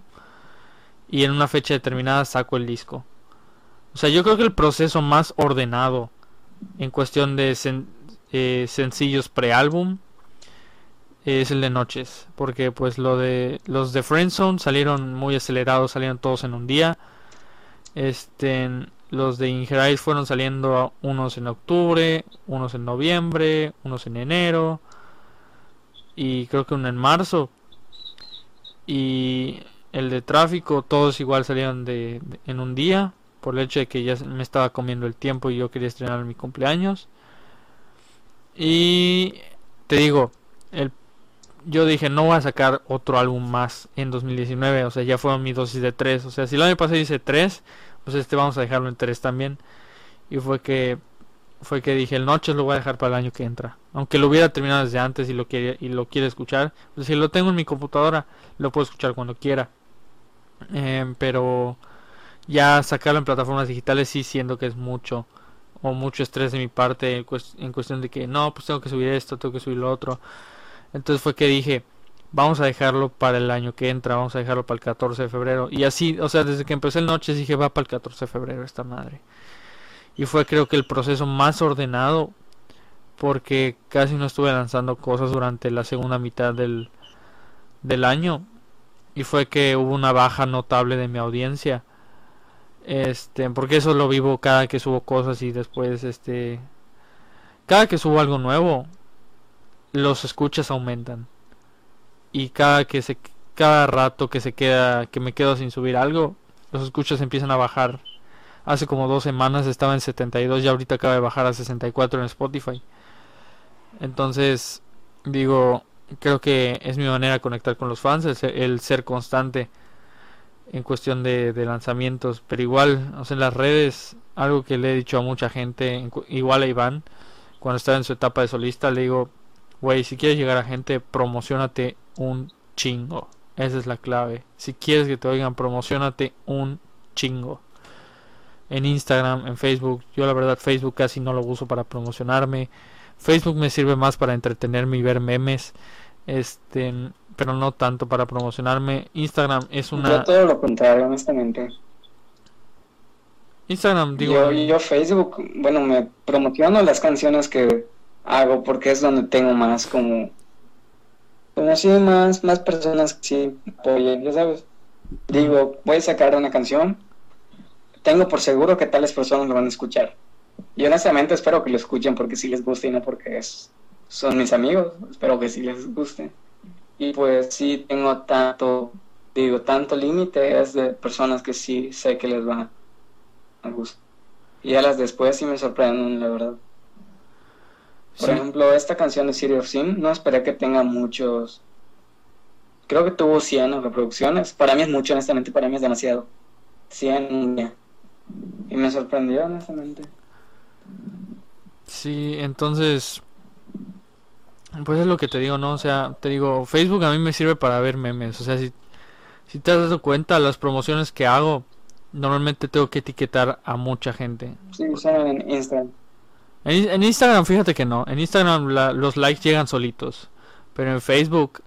y en una fecha determinada saco el disco. O sea, yo creo que el proceso más ordenado en cuestión de eh, sencillos preálbum es el de noches, porque pues lo de los de Friendzone salieron muy acelerados, salieron todos en un día. Este, los de Ingerais fueron saliendo unos en octubre, unos en noviembre, unos en enero y creo que uno en marzo. Y el de tráfico, todos igual salieron de, en un día, por el hecho de que ya me estaba comiendo el tiempo y yo quería estrenar mi cumpleaños. Y te digo, el, yo dije, no voy a sacar otro álbum más en 2019, o sea, ya fueron mi dosis de 3, o sea, si el año pasado hice 3, pues este vamos a dejarlo en 3 también. Y fue que fue que dije, el Noches lo voy a dejar para el año que entra. Aunque lo hubiera terminado desde antes y lo quiere, y lo quiere escuchar, pues si lo tengo en mi computadora, lo puedo escuchar cuando quiera. Em, pero ya sacarlo en plataformas digitales sí siendo que es mucho o mucho estrés de mi parte en, cuestión de que no, pues tengo que subir esto, tengo que subir lo otro. Entonces fue que dije, vamos a dejarlo para el año que entra, vamos a dejarlo para el 14 de febrero. Y así, o sea, desde que empecé el noche dije, va para el 14 de febrero esta madre. Y fue creo que el proceso más ordenado porque casi no estuve lanzando cosas durante la segunda mitad del, del año. Y fue que hubo una baja notable de mi audiencia. Este, porque eso lo vivo cada que subo cosas y después este cada que subo algo nuevo los escuchas aumentan. Y cada que se cada rato que se queda que me quedo sin subir algo los escuchas empiezan a bajar. Hace como dos semanas estaba en 72 y ahorita acaba de bajar a 64 en Spotify. Entonces digo creo que es mi manera de conectar con los fans el, ser constante en cuestión de, lanzamientos. Pero igual en las redes algo que le he dicho a mucha gente igual a Iván cuando estaba en su etapa de solista le digo Güey, si quieres llegar a gente, promocionate un chingo. Esa es la clave. Si quieres que te oigan, promocionate un chingo. En Instagram, en Facebook. Yo la verdad Facebook casi no lo uso para promocionarme. Facebook me sirve más para entretenerme y ver memes. Este, pero no tanto para promocionarme. Instagram es una. Yo todo lo contrario, honestamente. Instagram, digo. Yo, yo Facebook, bueno, me promociono las canciones que hago porque es donde tengo más como como así más más personas que sí apoyen ya sabes. Digo voy a sacar una canción. Tengo por seguro que tales personas lo van a escuchar. Y honestamente espero que lo escuchen porque sí les guste y no porque es, son mis amigos. Espero que sí les guste. Y pues sí tengo tanto digo tanto límite es de personas que sí sé que les va a gustar. Y a las después sí me sorprenden la verdad por ejemplo, esta canción de City of Sin, no esperé que tenga muchos. Creo que tuvo 100 reproducciones. Para mí es mucho, honestamente, para mí es demasiado. 100 Y me sorprendió, honestamente. Sí, entonces. Pues es lo que te digo, ¿no? O sea, te digo, Facebook a mí me sirve para ver memes. O sea, si, si te has dado cuenta, las promociones que hago, normalmente tengo que etiquetar a mucha gente. Sí, son en Instagram. En, Instagram, fíjate que no. En Instagram los likes llegan solitos. Pero en Facebook,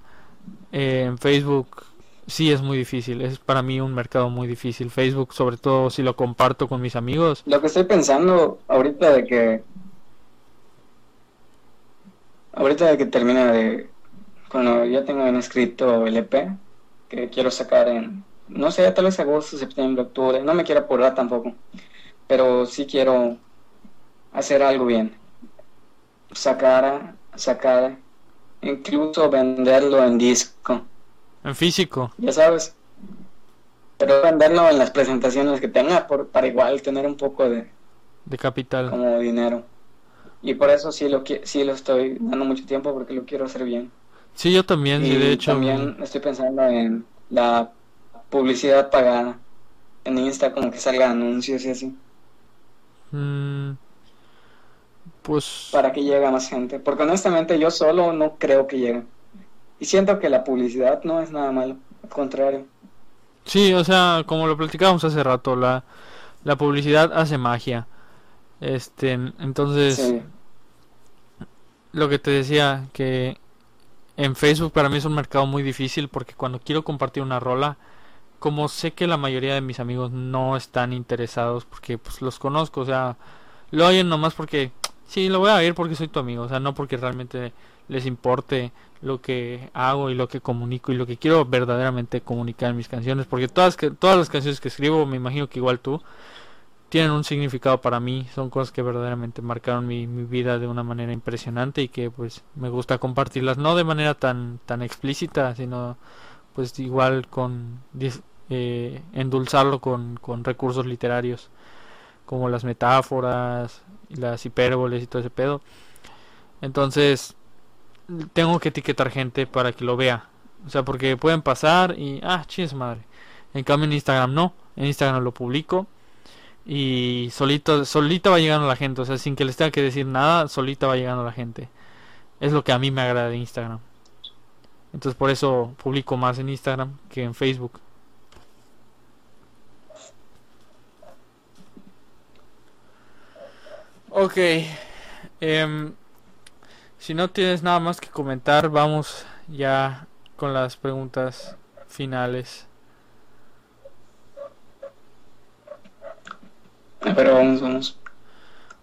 eh, en Facebook sí es muy difícil. Es para mí un mercado muy difícil. Facebook, sobre todo si lo comparto con mis amigos. Lo que estoy pensando ahorita de que. Ahorita de que termina de. Cuando ya tengo en escrito el EP, que quiero sacar en. No sé, tal vez agosto, septiembre, octubre. No me quiero apurar tampoco. Pero sí quiero hacer algo bien. Sacar, sacar, incluso venderlo en disco. En físico. Ya sabes. Pero venderlo en las presentaciones que tenga por, para igual tener un poco de... De capital. Como dinero. Y por eso sí lo, sí lo estoy dando mucho tiempo porque lo quiero hacer bien. Sí, yo también, y de hecho. También estoy pensando en la publicidad pagada. En Insta como que salga anuncios y así. Mm, pues... Para que llegue a más gente. Porque honestamente yo solo no creo que llegue. Y siento que la publicidad no es nada malo. Al contrario. Sí, o sea, como lo platicábamos hace rato, la, la publicidad hace magia. Este, entonces... Lo que te decía, que en Facebook para mí es un mercado muy difícil porque cuando quiero compartir una rola, como sé que la mayoría de mis amigos no están interesados porque pues los conozco, o sea, lo oyen nomás porque Sí, lo voy a ver porque soy tu amigo, o sea, no porque realmente les importe lo que hago y lo que comunico y lo que quiero verdaderamente comunicar en mis canciones, porque todas que todas las canciones que escribo, me imagino que igual tú tienen un significado para mí, son cosas que verdaderamente marcaron mi, mi vida de una manera impresionante y que pues me gusta compartirlas, no de manera tan tan explícita, sino pues igual con eh, endulzarlo con, con recursos literarios como las metáforas, las hipérboles y todo ese pedo. Entonces, tengo que etiquetar gente para que lo vea. O sea, porque pueden pasar y, ah, chis madre. En cambio en Instagram no. En Instagram lo publico y solito, solita va llegando la gente. O sea, sin que les tenga que decir nada, solita va llegando la gente. Es lo que a mí me agrada de Instagram. Entonces por eso publico más en Instagram que en Facebook. Ok. Em, si no tienes nada más que comentar, vamos ya con las preguntas finales. Pero vamos, vamos.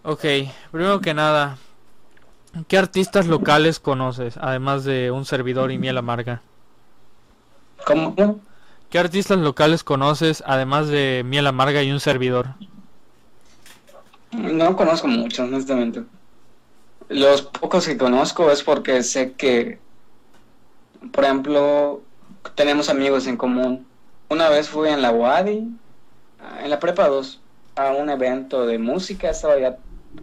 Ok, primero que nada, ¿qué artistas locales conoces, además de un servidor y miel amarga? ¿Cómo? ¿Qué artistas locales conoces, además de miel amarga y un servidor? No conozco mucho, honestamente. Los pocos que conozco es porque sé que, por ejemplo, tenemos amigos en común. Una vez fui en la Wadi, en la Prepa 2, a un evento de música, estaba ya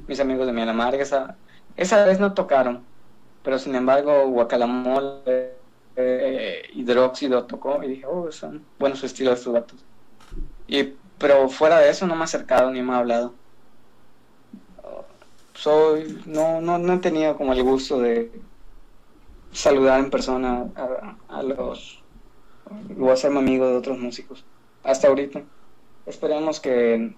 mis amigos de Amarga, esa, esa vez no tocaron, pero sin embargo Guacalamole eh, Hidróxido tocó y dije, oh, son buenos estilos estos datos. Y, pero fuera de eso no me ha acercado ni me ha hablado soy no, no, no he tenido como el gusto de saludar en persona a, los o hacerme amigo de otros músicos. Hasta ahorita. Esperemos que,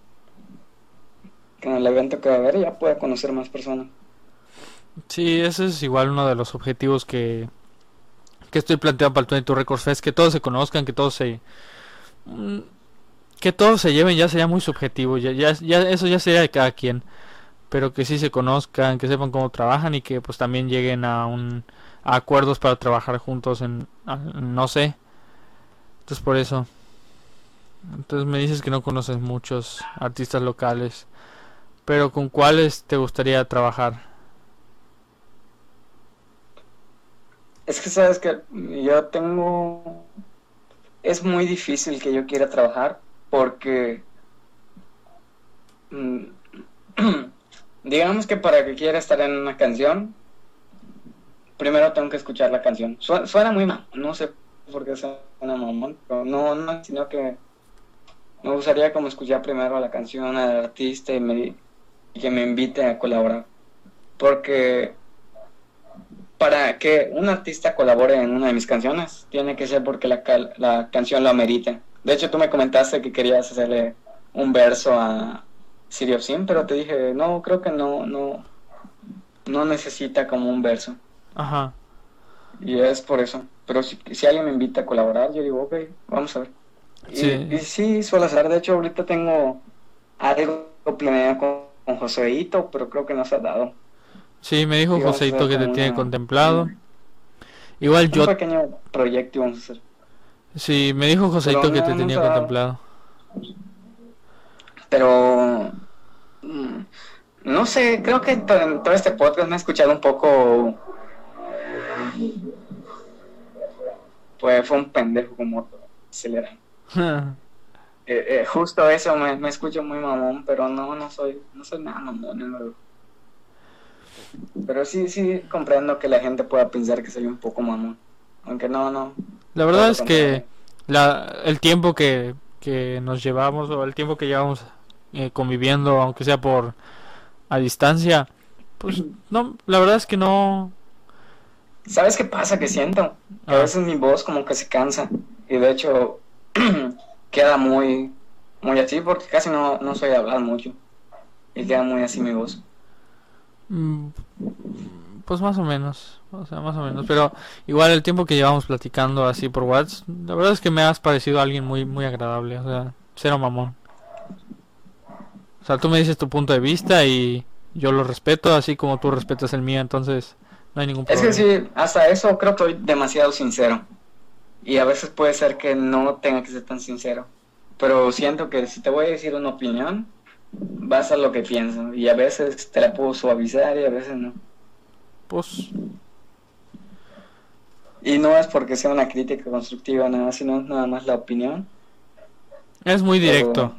que en el evento que va a haber ya pueda conocer más personas. Sí ese es igual uno de los objetivos que que estoy planteando para el 22 Records Fest que todos se conozcan que todos se mm, que todos se lleven ya sería muy subjetivo ya, ya, ya eso ya sería de cada quien pero que sí se conozcan, que sepan cómo trabajan y que pues también lleguen a un acuerdos para trabajar juntos en no sé. Entonces por eso. Entonces me dices que no conoces muchos artistas locales, pero ¿con cuáles te gustaría trabajar? Es que sabes que yo tengo es muy difícil que yo quiera trabajar porque mm, *clears throat* Digamos que para que quiera estar en una canción, primero tengo que escuchar la canción. Suena, muy mal, no sé por qué suena mamón, pero no, no, sino que me gustaría como escuchar primero la canción al artista y, me, que me invite a colaborar. Porque para que un artista colabore en una de mis canciones, tiene que ser porque la, la canción lo amerita. De hecho, tú me comentaste que querías hacerle un verso a, City of Sin, pero te dije, no, creo que no, no, no necesita como un verso. Ajá. Y es por eso. Pero si, si alguien me invita a colaborar, yo digo, ok, vamos a ver. Sí. Y, sí, suele ser. De hecho, ahorita tengo algo planeado con, con Joseito, pero creo que no se ha dado. Sí, me dijo Joseito que te tiene contemplado. Igual yo. Un pequeño proyecto vamos a hacer. Sí, me dijo Joseito que te tenía contemplado. Pero mm, no sé, creo que en todo este podcast me he escuchado un poco. Pues fue un pendejo como acelera. *laughs* Eh, eh, justo eso me, escucho muy mamón, pero no, no soy, no soy nada mamón, Pero sí, sí comprendo que la gente pueda pensar que soy un poco mamón. Aunque no, no. La verdad es que la, el tiempo que, que nos llevamos o el tiempo que llevamos eh, conviviendo, aunque sea por a distancia, pues no, la verdad es que no. ¿Sabes qué pasa? Que siento. A ah. veces mi voz como que se cansa. Y de hecho *clears throat* queda muy, muy así porque casi no, no soy de hablar mucho. Y queda muy así mi voz. Mm, pues más o menos, o sea, más o menos. Pero igual el tiempo que llevamos platicando así por WhatsApp, la verdad es que me has parecido alguien muy, muy agradable. O sea, cero mamón. O sea, tú me dices tu punto de vista y yo lo respeto, así como tú respetas el mío, entonces no hay ningún Es problema. que sí, hasta eso creo que soy demasiado sincero. Y a veces puede ser que no tenga que ser tan sincero. Pero siento que si te voy a decir una opinión, vas a lo que pienso. Y a veces te la puedo suavizar y a veces no. Pues, Y no es porque sea una crítica constructiva, nada, sino nada más la opinión. es muy Pero-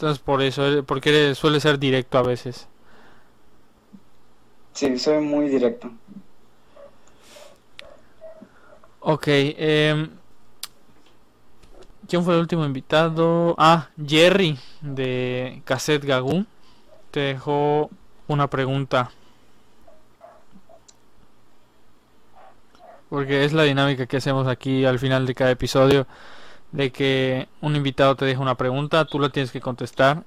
Entonces por eso, eh, porque suele ser directo a veces. Sí, soy muy directo. Ok, em, ¿quién fue el último invitado? Ah, Jerry de Cassette Gagú te dejó una pregunta. Porque es la dinámica que hacemos aquí al final de cada episodio, de que un invitado te deja una pregunta, tú la tienes que contestar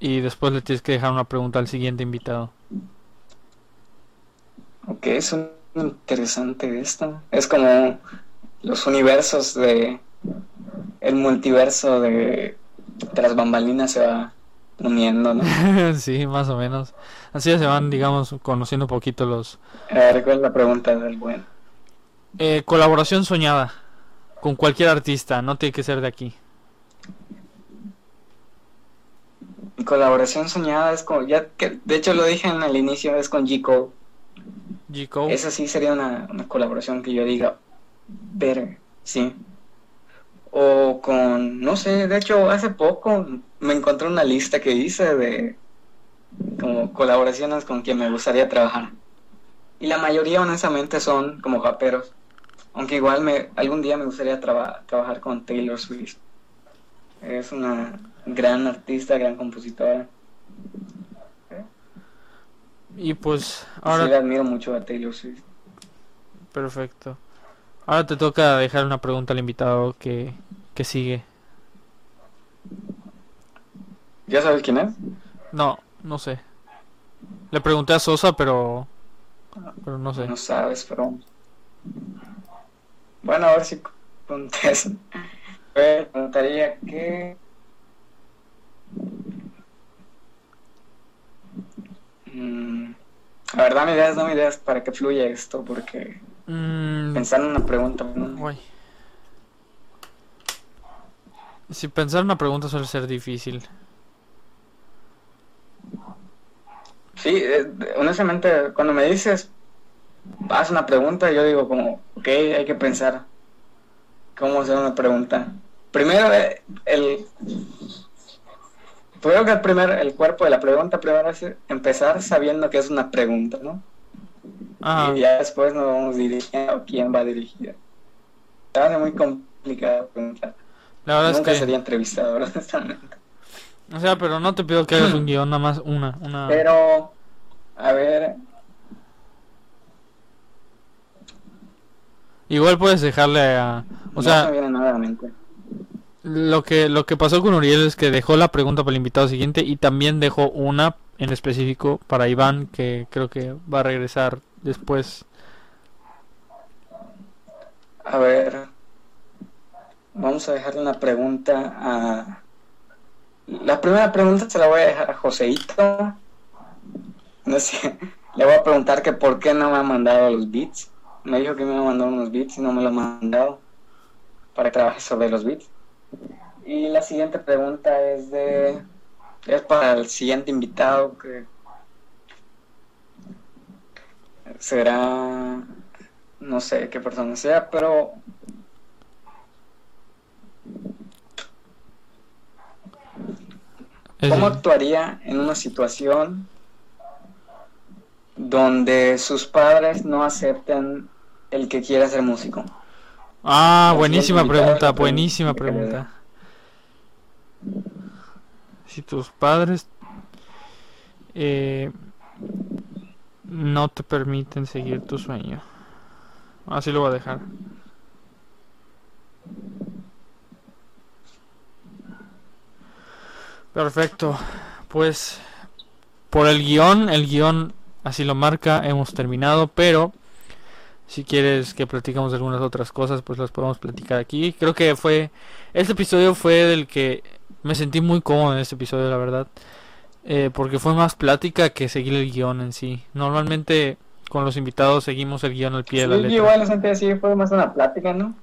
y después le tienes que dejar una pregunta al siguiente invitado. Ok, es un interesante esto. Es como los universos de... El multiverso de... las bambalinas se va uniendo, ¿no? *laughs* sí, más o menos. Así se van, digamos, conociendo un poquito los... A ver, ¿cuál es la pregunta del buen? Eh, colaboración soñada con cualquier artista, no tiene que ser de aquí. Mi colaboración soñada es con... Ya que, de hecho lo dije en el inicio, es con G. Cole. G. Cole. Esa sí sería una, una colaboración que yo diga, ver, sí. O con, no sé, de hecho hace poco me encontré una lista que hice de como colaboraciones con quien me gustaría trabajar. Y la mayoría honestamente son como raperos. Aunque igual me, algún día me gustaría traba- trabajar con Taylor Swift. Es una gran artista, gran compositora. Y pues Sí, ahora, le admiro mucho a Taylor Swift. perfecto. Ahora te toca dejar una pregunta al invitado que, que sigue. ¿Ya sabes quién es? No, no sé. Le pregunté a Sosa, pero... Pero no sé. No sabes, pero. Bueno, a ver si contesto. Me preguntaría que. Mm, A ver, dame ideas, dame ideas para que fluya esto, porque Mm, pensar en una pregunta. ¿no? Si pensar una pregunta suele ser difícil. Sí, eh, honestamente, cuando me dices, haz una pregunta, yo digo como, ok, hay que pensar cómo hacer una pregunta. Primero, eh, el... Creo que el, primer, el cuerpo de la pregunta primero es empezar sabiendo que es una pregunta, ¿no? Y ya después nos vamos dirigiendo a quién va dirigida. Se hace muy complicado preguntar. la verdad Nunca es que... sería entrevistador, *laughs* honestamente. O sea, pero no te pido que hagas un *clears throat* guion, nada más una, una... Pero, a ver, Igual puedes dejarle a... O no sea, nada mente. Lo que, lo que pasó con Uriel es que dejó la pregunta para el invitado siguiente y también dejó una en específico para Iván, que creo que va a regresar después. A ver, vamos a dejarle una pregunta a... La primera pregunta se la voy a dejar a Joseito. No sé, *laughs* le voy a preguntar que por qué no me ha mandado los beats. Me dijo que me iba a mandar unos beats y no me lo ha mandado para que trabaje sobre los beats. Y la siguiente pregunta es de... Es para el siguiente invitado que... Será... No sé qué persona sea, pero ¿Cómo actuaría en una situación donde sus padres no acepten el que quiera ser músico? Ah, buenísima pregunta, buenísima pregunta. Si tus padres eh, no te permiten seguir tu sueño. Así lo voy a dejar. Perfecto. Pues por el guion, el guion así lo marca, hemos terminado, pero si quieres que platicamos de algunas otras cosas, pues las podemos platicar aquí. Creo que fue, este episodio fue del que me sentí muy cómodo en este episodio, la verdad. Eh, porque fue más plática que seguir el guion en sí. Normalmente con los invitados seguimos el guion al pie de la letra. igual lo sentí así, fue más una plática, ¿no?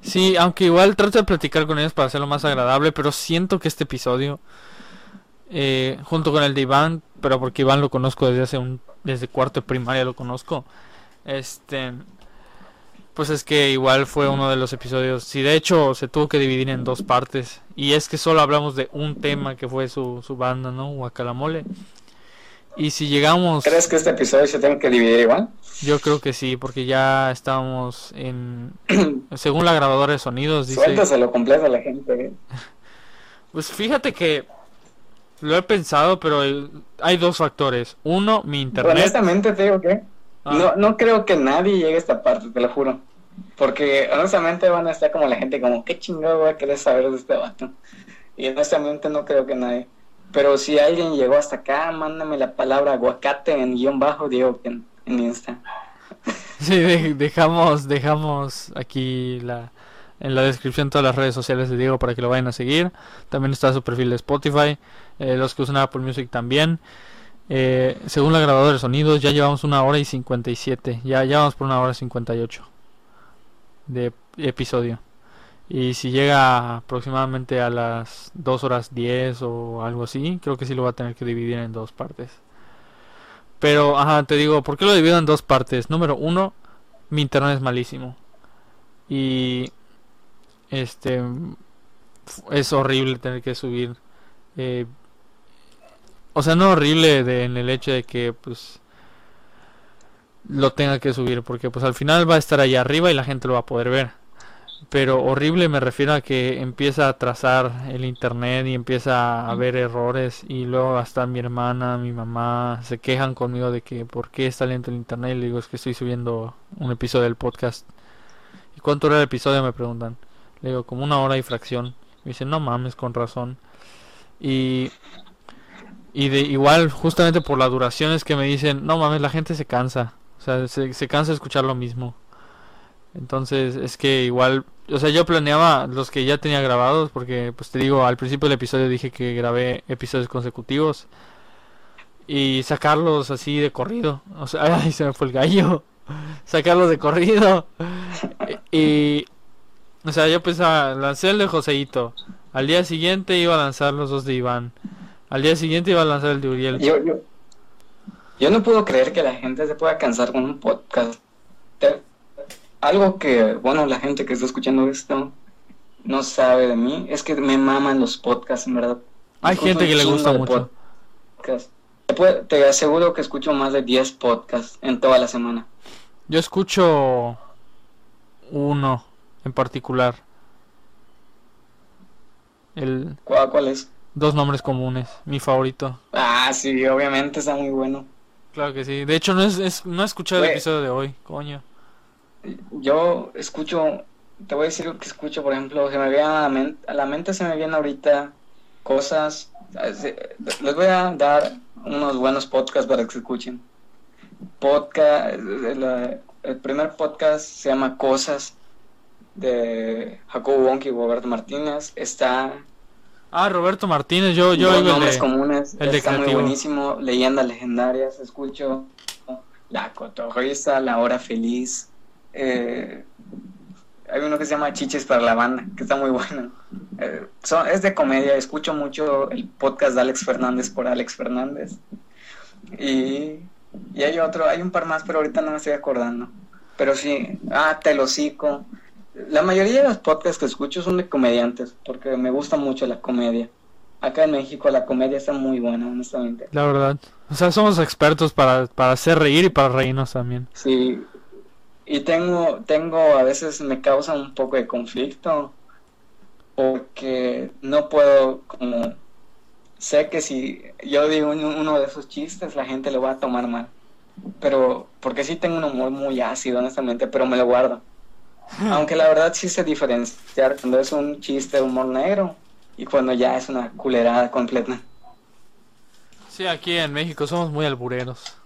Sí, aunque igual trato de platicar con ellos para hacerlo más agradable, pero siento que este episodio, eh, junto con el de Iván, pero porque Iván lo conozco desde hace un, desde cuarto de primaria lo conozco, este, pues es que igual fue uno de los episodios, sí, de hecho se tuvo que dividir en dos partes, y es que solo hablamos de un tema que fue su, su banda, ¿no? Guacalamole. Y si llegamos... ¿Crees que este episodio se tenga que dividir igual? Yo creo que sí, porque ya estamos en... *clears throat* Según la grabadora de sonidos, dice... Suéltaselo completo a la gente. *laughs* Pues fíjate que lo he pensado, pero el- hay dos factores. Uno, mi internet. Honestamente te digo que Ah, no, no creo que nadie llegue a esta parte, te lo juro. Porque honestamente van a estar como la gente como, ¿qué chingado a querer saber de este vato? Y honestamente no creo que nadie. Pero si alguien llegó hasta acá, mándame la palabra aguacate en guion bajo, Diego, en, en Insta. Sí, de- dejamos, dejamos aquí la, en la descripción todas las redes sociales de Diego para que lo vayan a seguir. También está su perfil de Spotify. eh, los que usan Apple Music también. Eh, según la grabadora de sonidos, ya llevamos una hora y 57. Ya, ya vamos por una hora y 58 de episodio. Y si llega aproximadamente a las 2 horas 10 o algo así, creo que sí lo va a tener que dividir en dos partes. Pero, ajá, te digo, ¿por qué lo divido en dos partes? Número uno, mi internet es malísimo. Y, este, es horrible tener que subir. eh, o sea, no horrible de, en el hecho de que, pues, lo tenga que subir, porque, pues, al final va a estar ahí arriba y la gente lo va a poder ver. Pero horrible me refiero a que empieza a trazar el internet y empieza a haber errores y luego hasta mi hermana, mi mamá se quejan conmigo de que por qué está lento el internet y le digo es que estoy subiendo un episodio del podcast. ¿Y cuánto era el episodio? Me preguntan. Le digo como una hora y fracción. Me dicen no mames con razón. Y y de igual justamente por la duración es que me dicen no mames la gente se cansa. O sea, se, se cansa de escuchar lo mismo. Entonces es que igual, o sea, yo planeaba los que ya tenía grabados porque pues te digo, al principio del episodio dije que grabé episodios consecutivos y sacarlos así de corrido. O sea, *laughs* ay, se me fue el gallo. *laughs* Sacarlos de corrido. Y o sea, yo pensaba, lancé el de Joseito. Al día siguiente iba a lanzar los dos de Iván. Al día siguiente iba a lanzar el de Uriel. Yo, yo, yo no puedo creer que la gente se pueda cansar con un podcast. Algo que, bueno, la gente que está escuchando esto no sabe de mí es que me maman los podcasts, en verdad. Hay Escucho gente que le gusta mucho. podcasts. Te, aseguro que escucho más de 10 podcasts en toda la semana. Yo escucho uno en particular. El ¿Cuál, cuál es? Dos nombres comunes, mi favorito. Ah, sí, obviamente está muy bueno. Claro que sí. De hecho no es, es- no he escuchado el episodio de hoy, coño. Yo escucho, te voy a decir lo que escucho, por ejemplo, se me viene a la, men- a la mente, se me vienen ahorita cosas, les voy a dar unos buenos podcasts para que se escuchen. Podcast, el, el primer podcast se llama Cosas de Jacobo Wonky y Roberto Martínez, está Ah, Roberto Martínez, yo, yo el de... comunes, el de está muy buenísimo, leyendas legendarias, escucho La Cotorrisa, La Hora Feliz, eh, hay uno que se llama Chiches para la Banda, que está muy bueno. Eh, son- es de comedia, escucho mucho el podcast de Alex Fernández por Alex Fernández. Y, y hay otro, hay un par más, pero ahorita no me estoy acordando. Pero sí, ah, Telocico. La mayoría de los podcasts que escucho son de comediantes, porque me gusta mucho la comedia. Acá en México la comedia está muy buena, honestamente. La verdad. O sea, somos expertos para, para hacer reír y para reírnos también. Sí, y tengo, tengo, a veces me causa un poco de conflicto, porque no puedo, como, sé que si yo digo un- uno de esos chistes, la gente lo va a tomar mal. Pero, porque sí tengo un humor muy ácido, honestamente, pero me lo guardo. Aunque la verdad sí sé diferenciar cuando es un chiste de humor negro y cuando ya es una culerada completa. Sí, aquí en México somos muy albureros.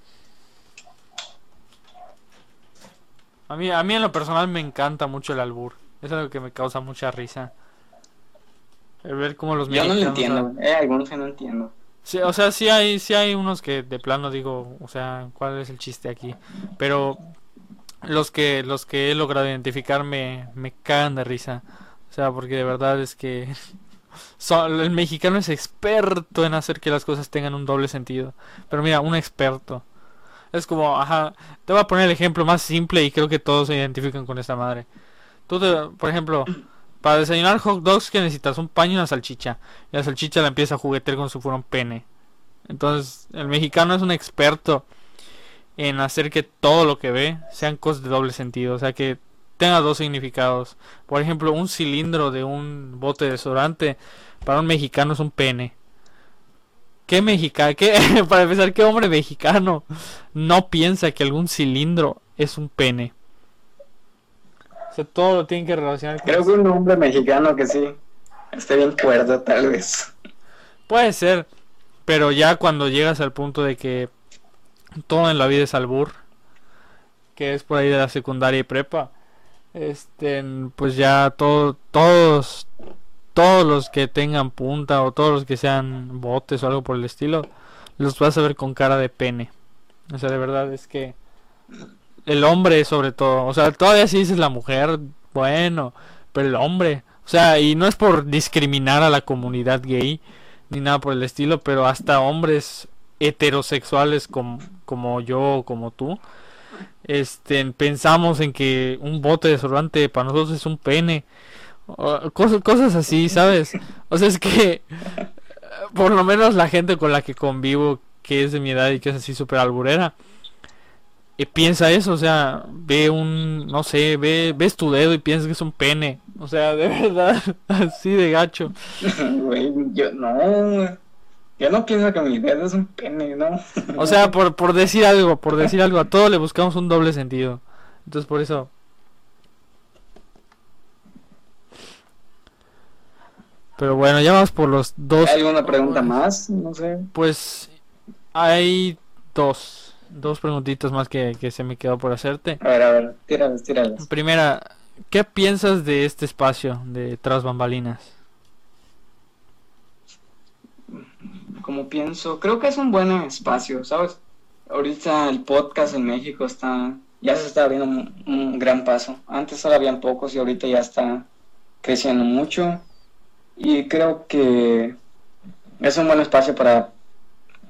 A mí, a mí en lo personal me encanta mucho el albur. Es algo que me causa mucha risa. El ver cómo los Yo no lo entiendo, eh, algunos que no entiendo. Sí, o sea, sí hay, sí hay unos que de plano digo, o sea, ¿cuál es el chiste aquí? Pero los que, los que he logrado identificar me, me cagan de risa. O sea, porque de verdad es que *laughs* el mexicano es experto en hacer que las cosas tengan un doble sentido. Pero mira, un experto. Es como, ajá, te voy a poner el ejemplo más simple y creo que todos se identifican con esta madre. Tú, te- por ejemplo, para desayunar hot dogs que necesitas un paño y una salchicha. Y la salchicha la empieza a juguetear como si fuera un pene. Entonces, el mexicano es un experto en hacer que todo lo que ve sean cosas de doble sentido. O sea, que tenga dos significados. Por ejemplo, un cilindro de un bote de desodorante para un mexicano es un pene. ¿Qué mexicano? ¿Qué? *laughs* para empezar, ¿qué hombre mexicano no piensa que algún cilindro es un pene? O sea, todo lo tienen que relacionar con Creo que un hombre mexicano que sí esté bien cuerdo, tal vez. Puede ser, pero ya cuando llegas al punto de que todo en la vida es albur, que es por ahí de la secundaria y prepa, este, pues ya todo, todos, todos los que tengan punta o todos los que sean botes o algo por el estilo, los vas a ver con cara de pene. O sea, de verdad es que el hombre sobre todo, o sea, todavía si dices la mujer, bueno, pero el hombre, o sea, y no es por discriminar a la comunidad gay, ni nada por el estilo, pero hasta hombres heterosexuales como, como yo o como tú, este, pensamos en que un bote de desodorante para nosotros es un pene, o cosas, cosas así, ¿sabes? O sea, es que *laughs* por lo menos la gente con la que convivo, que es de mi edad y que es así súper alburera, eh, piensa eso, o sea, ve un, no sé, ve, ves tu dedo y piensas que es un pene, o sea, de *laughs* verdad, así de gacho. *laughs* Güey, yo no. Yo no pienso que mi dedo es un pene, ¿no? O sea, por, por decir algo, por decir algo, a todo le buscamos un doble sentido. Entonces por eso. Pero bueno, ya vamos por los dos. ¿Hay alguna pregunta más? No sé. Pues hay dos, dos preguntitas más que, que se me quedó por hacerte. A ver, a ver, tíralas, tíralas. Primera, ¿qué piensas de este espacio de Tras Bambalinas? Como pienso, creo que es un buen espacio, ¿sabes? Ahorita el podcast en México está, ya se está abriendo un, un gran paso. Antes solo habían pocos y ahorita ya está creciendo mucho. Y creo que es un buen espacio para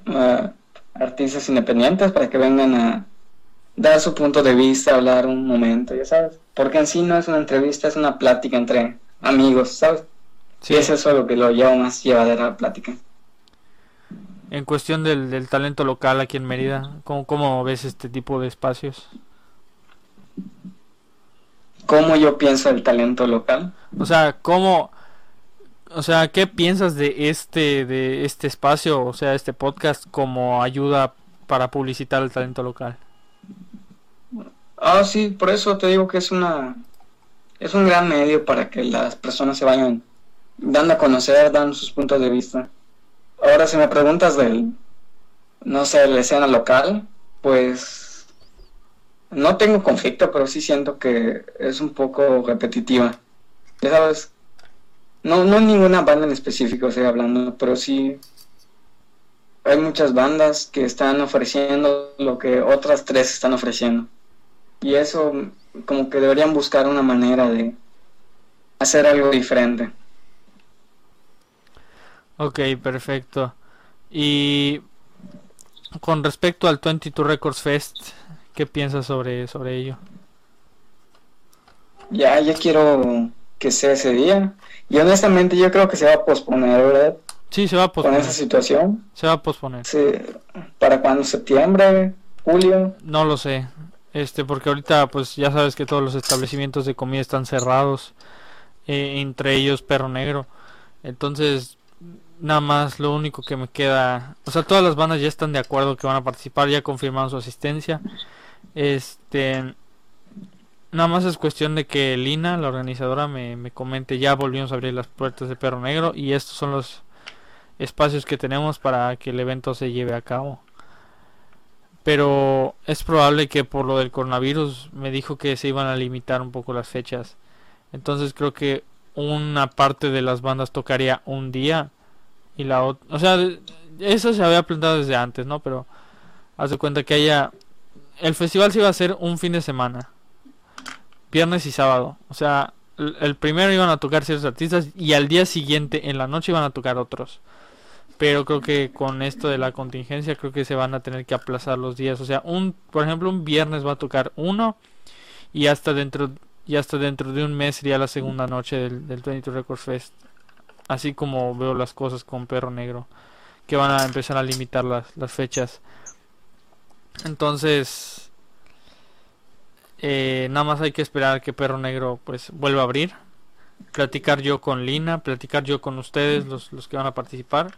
uh, artistas independientes, para que vengan a dar su punto de vista, hablar un momento, ya sabes. Porque en sí no es una entrevista, es una plática entre amigos, ¿sabes? Sí, Y es eso lo que lo lleva más llevadera a la plática. En cuestión del, del talento local aquí en Mérida, ¿cómo, cómo ves este tipo de espacios? ¿Cómo yo pienso el talento local? O sea, ¿cómo, o sea, qué piensas de este, de este espacio, o sea, este podcast como ayuda para publicitar el talento local? Ah, sí, por eso te digo que es una es un gran medio para que las personas se vayan dando a conocer, dando sus puntos de vista. Ahora, si me preguntas del, no sé, la escena local, pues no tengo conflicto, pero sí siento que es un poco repetitiva. Ya sabes, no, no ninguna banda en específico estoy hablando, pero sí hay muchas bandas que están ofreciendo lo que otras tres están ofreciendo. Y eso como que deberían buscar una manera de hacer algo diferente. Ok, perfecto. Y con respecto al 22 Records Fest, ¿qué piensas sobre, sobre ello? Ya, ya quiero que sea ese día. Y honestamente yo creo que se va a posponer, ¿verdad? Sí, se va a Con posponer. esa situación. Se va a posponer. Sí, ¿Para cuándo? ¿Septiembre? ¿Julio? No lo sé. Este, porque ahorita pues ya sabes que todos los establecimientos de comida están cerrados, eh, entre ellos Perro Negro. Entonces, nada más lo único que me queda, o sea, todas las bandas ya están de acuerdo que van a participar, ya confirmaron su asistencia. Este, nada más es cuestión de que Lina, la organizadora, me, me comente, ya volvimos a abrir las puertas de Perro Negro y estos son los espacios que tenemos para que el evento se lleve a cabo pero es probable que por lo del coronavirus me dijo que se iban a limitar un poco las fechas. Entonces creo que una parte de las bandas tocaría un día y la otra, o sea, eso se había planteado desde antes, ¿no? Pero haz de cuenta que haya el festival se iba a hacer un fin de semana, viernes y sábado, o sea, el primero iban a tocar ciertos artistas y al día siguiente en la noche iban a tocar otros. Pero creo que con esto de la contingencia creo que se van a tener que aplazar los días. O sea, un por ejemplo un viernes va a tocar uno y hasta dentro y hasta dentro de un mes sería la segunda noche del, del 22 Records Fest. Así como veo las cosas con Perro Negro, que van a empezar a limitar las, las fechas. Entonces, eh, nada más hay que esperar que Perro Negro pues vuelva a abrir. Platicar yo con Lina, platicar yo con ustedes, los, los que van a participar,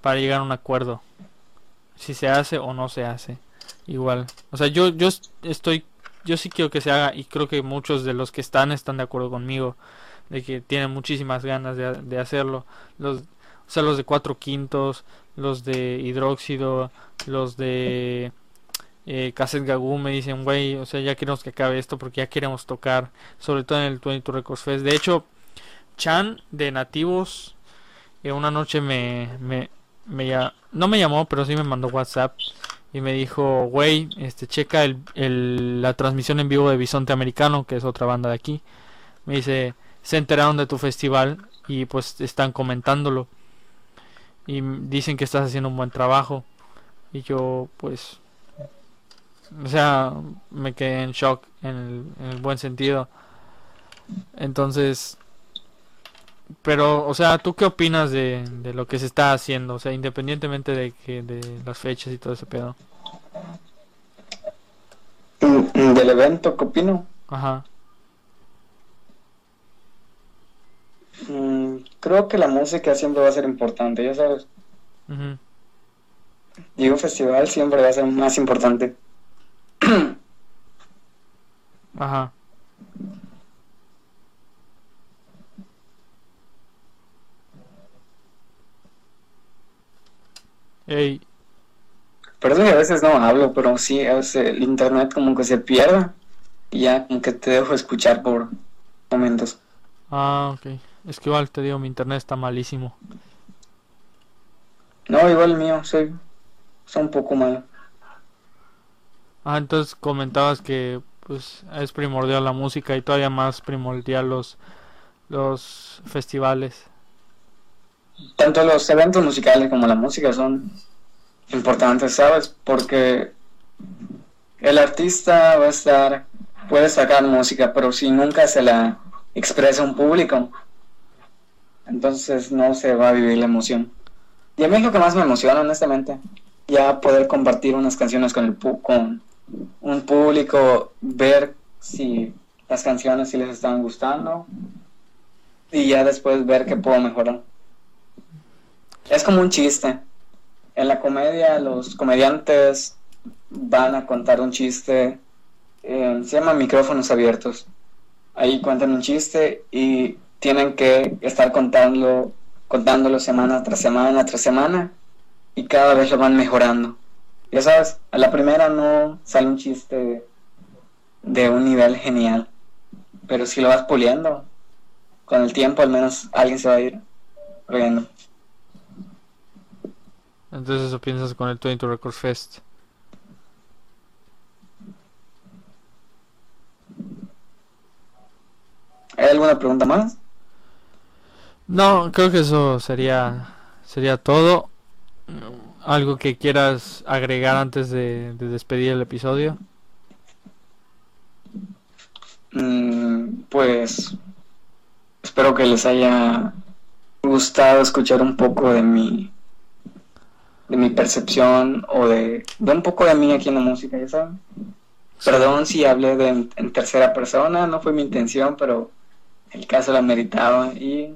para llegar a un acuerdo. Si se hace o no se hace. Igual. O sea, yo, yo estoy, yo sí quiero que se haga y creo que muchos de los que están están de acuerdo conmigo. De que tienen muchísimas ganas de, de hacerlo. Los, o sea, los de cuatro quintos, los de hidróxido, los de eh, Cassette Gagú me dicen, güey, o sea, ya queremos que acabe esto porque ya queremos tocar, sobre todo en el 22 Records Fest. De hecho, Chan de Nativos, eh, una noche me, me, me ya, no me llamó, pero sí me mandó WhatsApp y me dijo, güey, este, checa el, el, la transmisión en vivo de Bisonte Americano, que es otra banda de aquí. Me dice, se enteraron de tu festival y pues están comentándolo. Y dicen que estás haciendo un buen trabajo. Y yo, pues, o sea, me quedé en shock en el, buen sentido. Entonces, pero, o sea, ¿tú qué opinas de, de, lo que se está haciendo? O sea, independientemente de que de las fechas y todo ese pedo. Mm, ¿Del evento qué opino? Ajá. Mm, creo que la música siempre va a ser importante, ya sabes. Digo, festival siempre va a ser más importante. Ajá. Ey. Perdón que a veces no hablo, pero sí, a veces el internet como que se pierde y ya como que te dejo escuchar por momentos. Ah, ok. Es que igual te digo, mi internet está malísimo. No, igual el mío, soy, soy un poco malo. Ah, entonces comentabas que pues es primordial la música y todavía más primordial los los festivales. Tanto los eventos musicales como la música son importantes, ¿sabes? Porque el artista va a estar puede sacar música, pero si nunca se la expresa a un público, entonces no se va a vivir la emoción. Y a mí es lo que más me emociona, honestamente, ya poder compartir unas canciones con el con un público, ver si las canciones si les están gustando y ya después ver qué puedo mejorar. Es como un chiste. En la comedia los comediantes van a contar un chiste, eh, se llama micrófonos abiertos. Ahí cuentan un chiste y tienen que estar contándolo, contándolo semana tras semana tras semana y cada vez lo van mejorando ya sabes, a la primera no sale un chiste de un nivel genial, pero si lo vas puliendo, con el tiempo al menos alguien se va a ir riendo. Entonces eso piensas con el 20 Record Fest. ¿Hay alguna pregunta más? No, creo que eso sería sería todo. ¿Algo que quieras agregar antes de, despedir el episodio? Mm, pues espero que les haya gustado escuchar un poco de mi de mi percepción o de, de un poco de mí aquí en la música, ya saben. Perdón si hablé de, en, tercera persona, no fue mi intención, pero el caso la meritaba. Y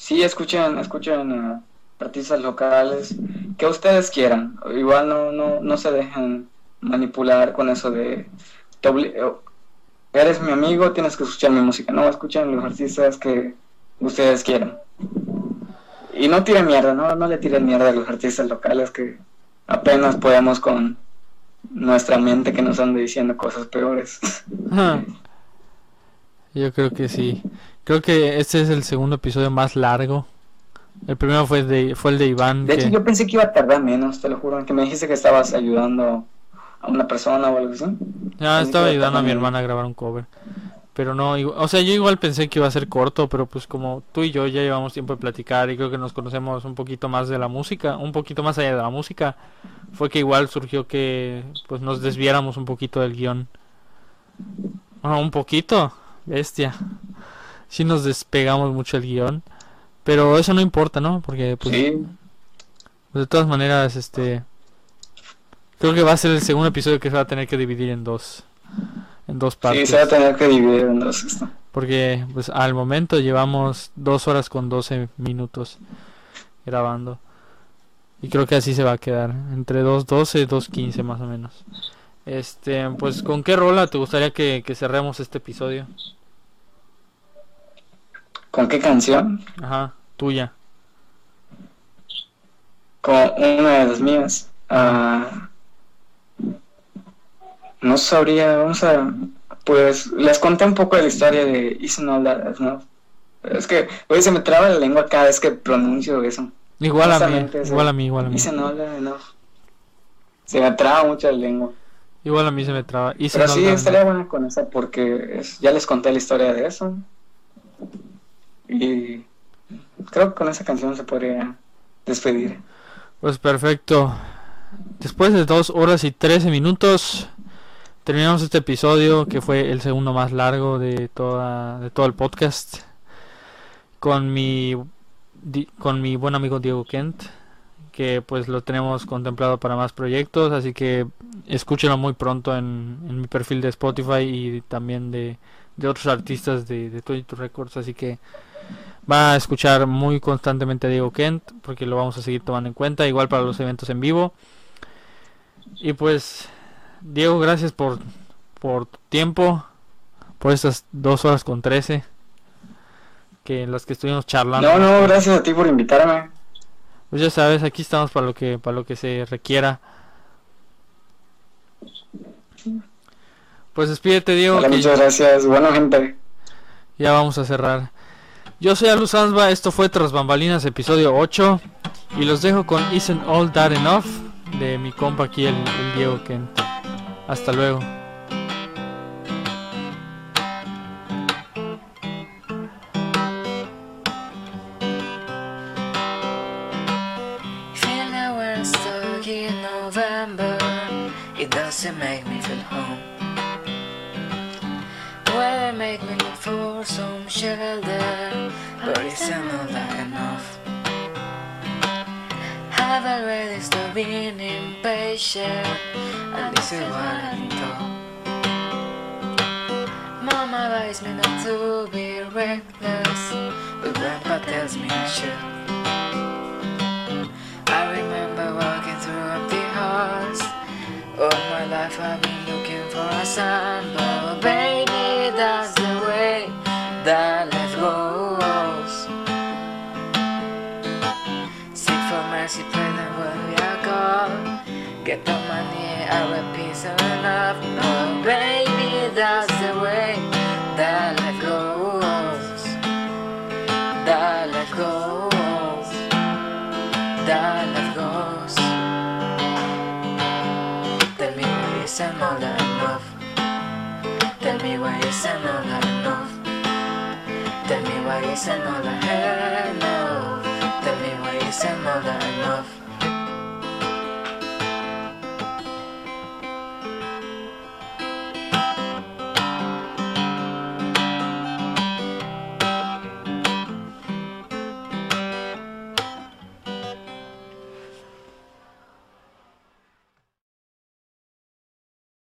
sí, escuchen, escuchen artistas locales, que ustedes quieran. Igual no, no, no se dejen manipular con eso de eres mi amigo, tienes que escuchar mi música. No, escuchen los artistas que ustedes quieran. Y no tiren mierda, no, no le tiren mierda a los artistas locales que apenas podemos con nuestra mente que nos ande diciendo cosas peores. *laughs* Yo creo que sí Creo que este es el segundo episodio más largo. El primero fue de fue el de Iván. De que- hecho, yo pensé que iba a tardar menos, te lo juro. Que me dijiste que estabas ayudando a una persona o algo así. Ah, estaba ayudando a mi hermana a grabar un cover. Pero no, o sea, yo igual pensé que iba a ser corto, pero pues como tú y yo ya llevamos tiempo de platicar y creo que nos conocemos un poquito más de la música, un poquito más allá de la música, fue que igual surgió que pues nos desviáramos un poquito del guion. Un poquito, bestia. Sí nos despegamos mucho el guion, pero eso no importa, ¿no? Porque pues Sí, de todas maneras, este. Creo que va a ser el segundo episodio que se va a tener que dividir en dos. En dos sí, partes. se va a tener que dividir en dos. Porque, pues, al momento llevamos dos horas con 12 minutos grabando. Y creo que así se va a quedar. Entre 2.12 y 2.15 más o menos. Este, pues, ¿con qué rola te gustaría que, que cerremos este episodio? ¿Con qué canción? Ajá, tuya. Con una de las mías. Ah, no sabría, vamos a... Pues les conté un poco de la historia de Isn't All That Enough. Es que, oye, se me traba la lengua cada vez que pronuncio eso. Igual a mí, igual a mí, igual a mí. Isn't All That Enough. Se me traba mucho la lengua. Igual a mí se me traba. Pero sí, estaría buena con esa porque es- ya les conté la historia de eso. Y creo que con esa canción se podría despedir. Pues perfecto. Después de dos horas y 13 minutos, terminamos este episodio que fue el segundo más largo de toda de todo el podcast con mi di- con mi buen amigo Diego Kent, que pues lo tenemos contemplado para más proyectos, así que escúchenlo muy pronto en, en mi perfil de Spotify y también de, de otros artistas de, de 22 Records, así que va a escuchar muy constantemente a Diego Kent porque lo vamos a seguir tomando en cuenta igual para los eventos en vivo y pues Diego gracias por por tu tiempo por estas dos horas con 13 que en las que estuvimos charlando No, no, gracias a ti por invitarme. pues ya sabes aquí estamos para lo que para lo que se requiera pues despídete Diego que muchas gracias. Bueno, gente. Ya vamos a cerrar. Yo soy Aluz Ansba, esto fue Tras Bambalinas, episodio 8. Y los dejo con Isn't All That Enough de mi compa aquí, el, el Diego Kent. Hasta luego. Doesn't make me feel home. Weather make me look for some shelter, not that enough. Have already stopped being impatient, and this is what I thought. Mama advised me not to be reckless, but Grandpa tells me I should. I remember walking through empty halls. All my life I've been looking for a sign, but personal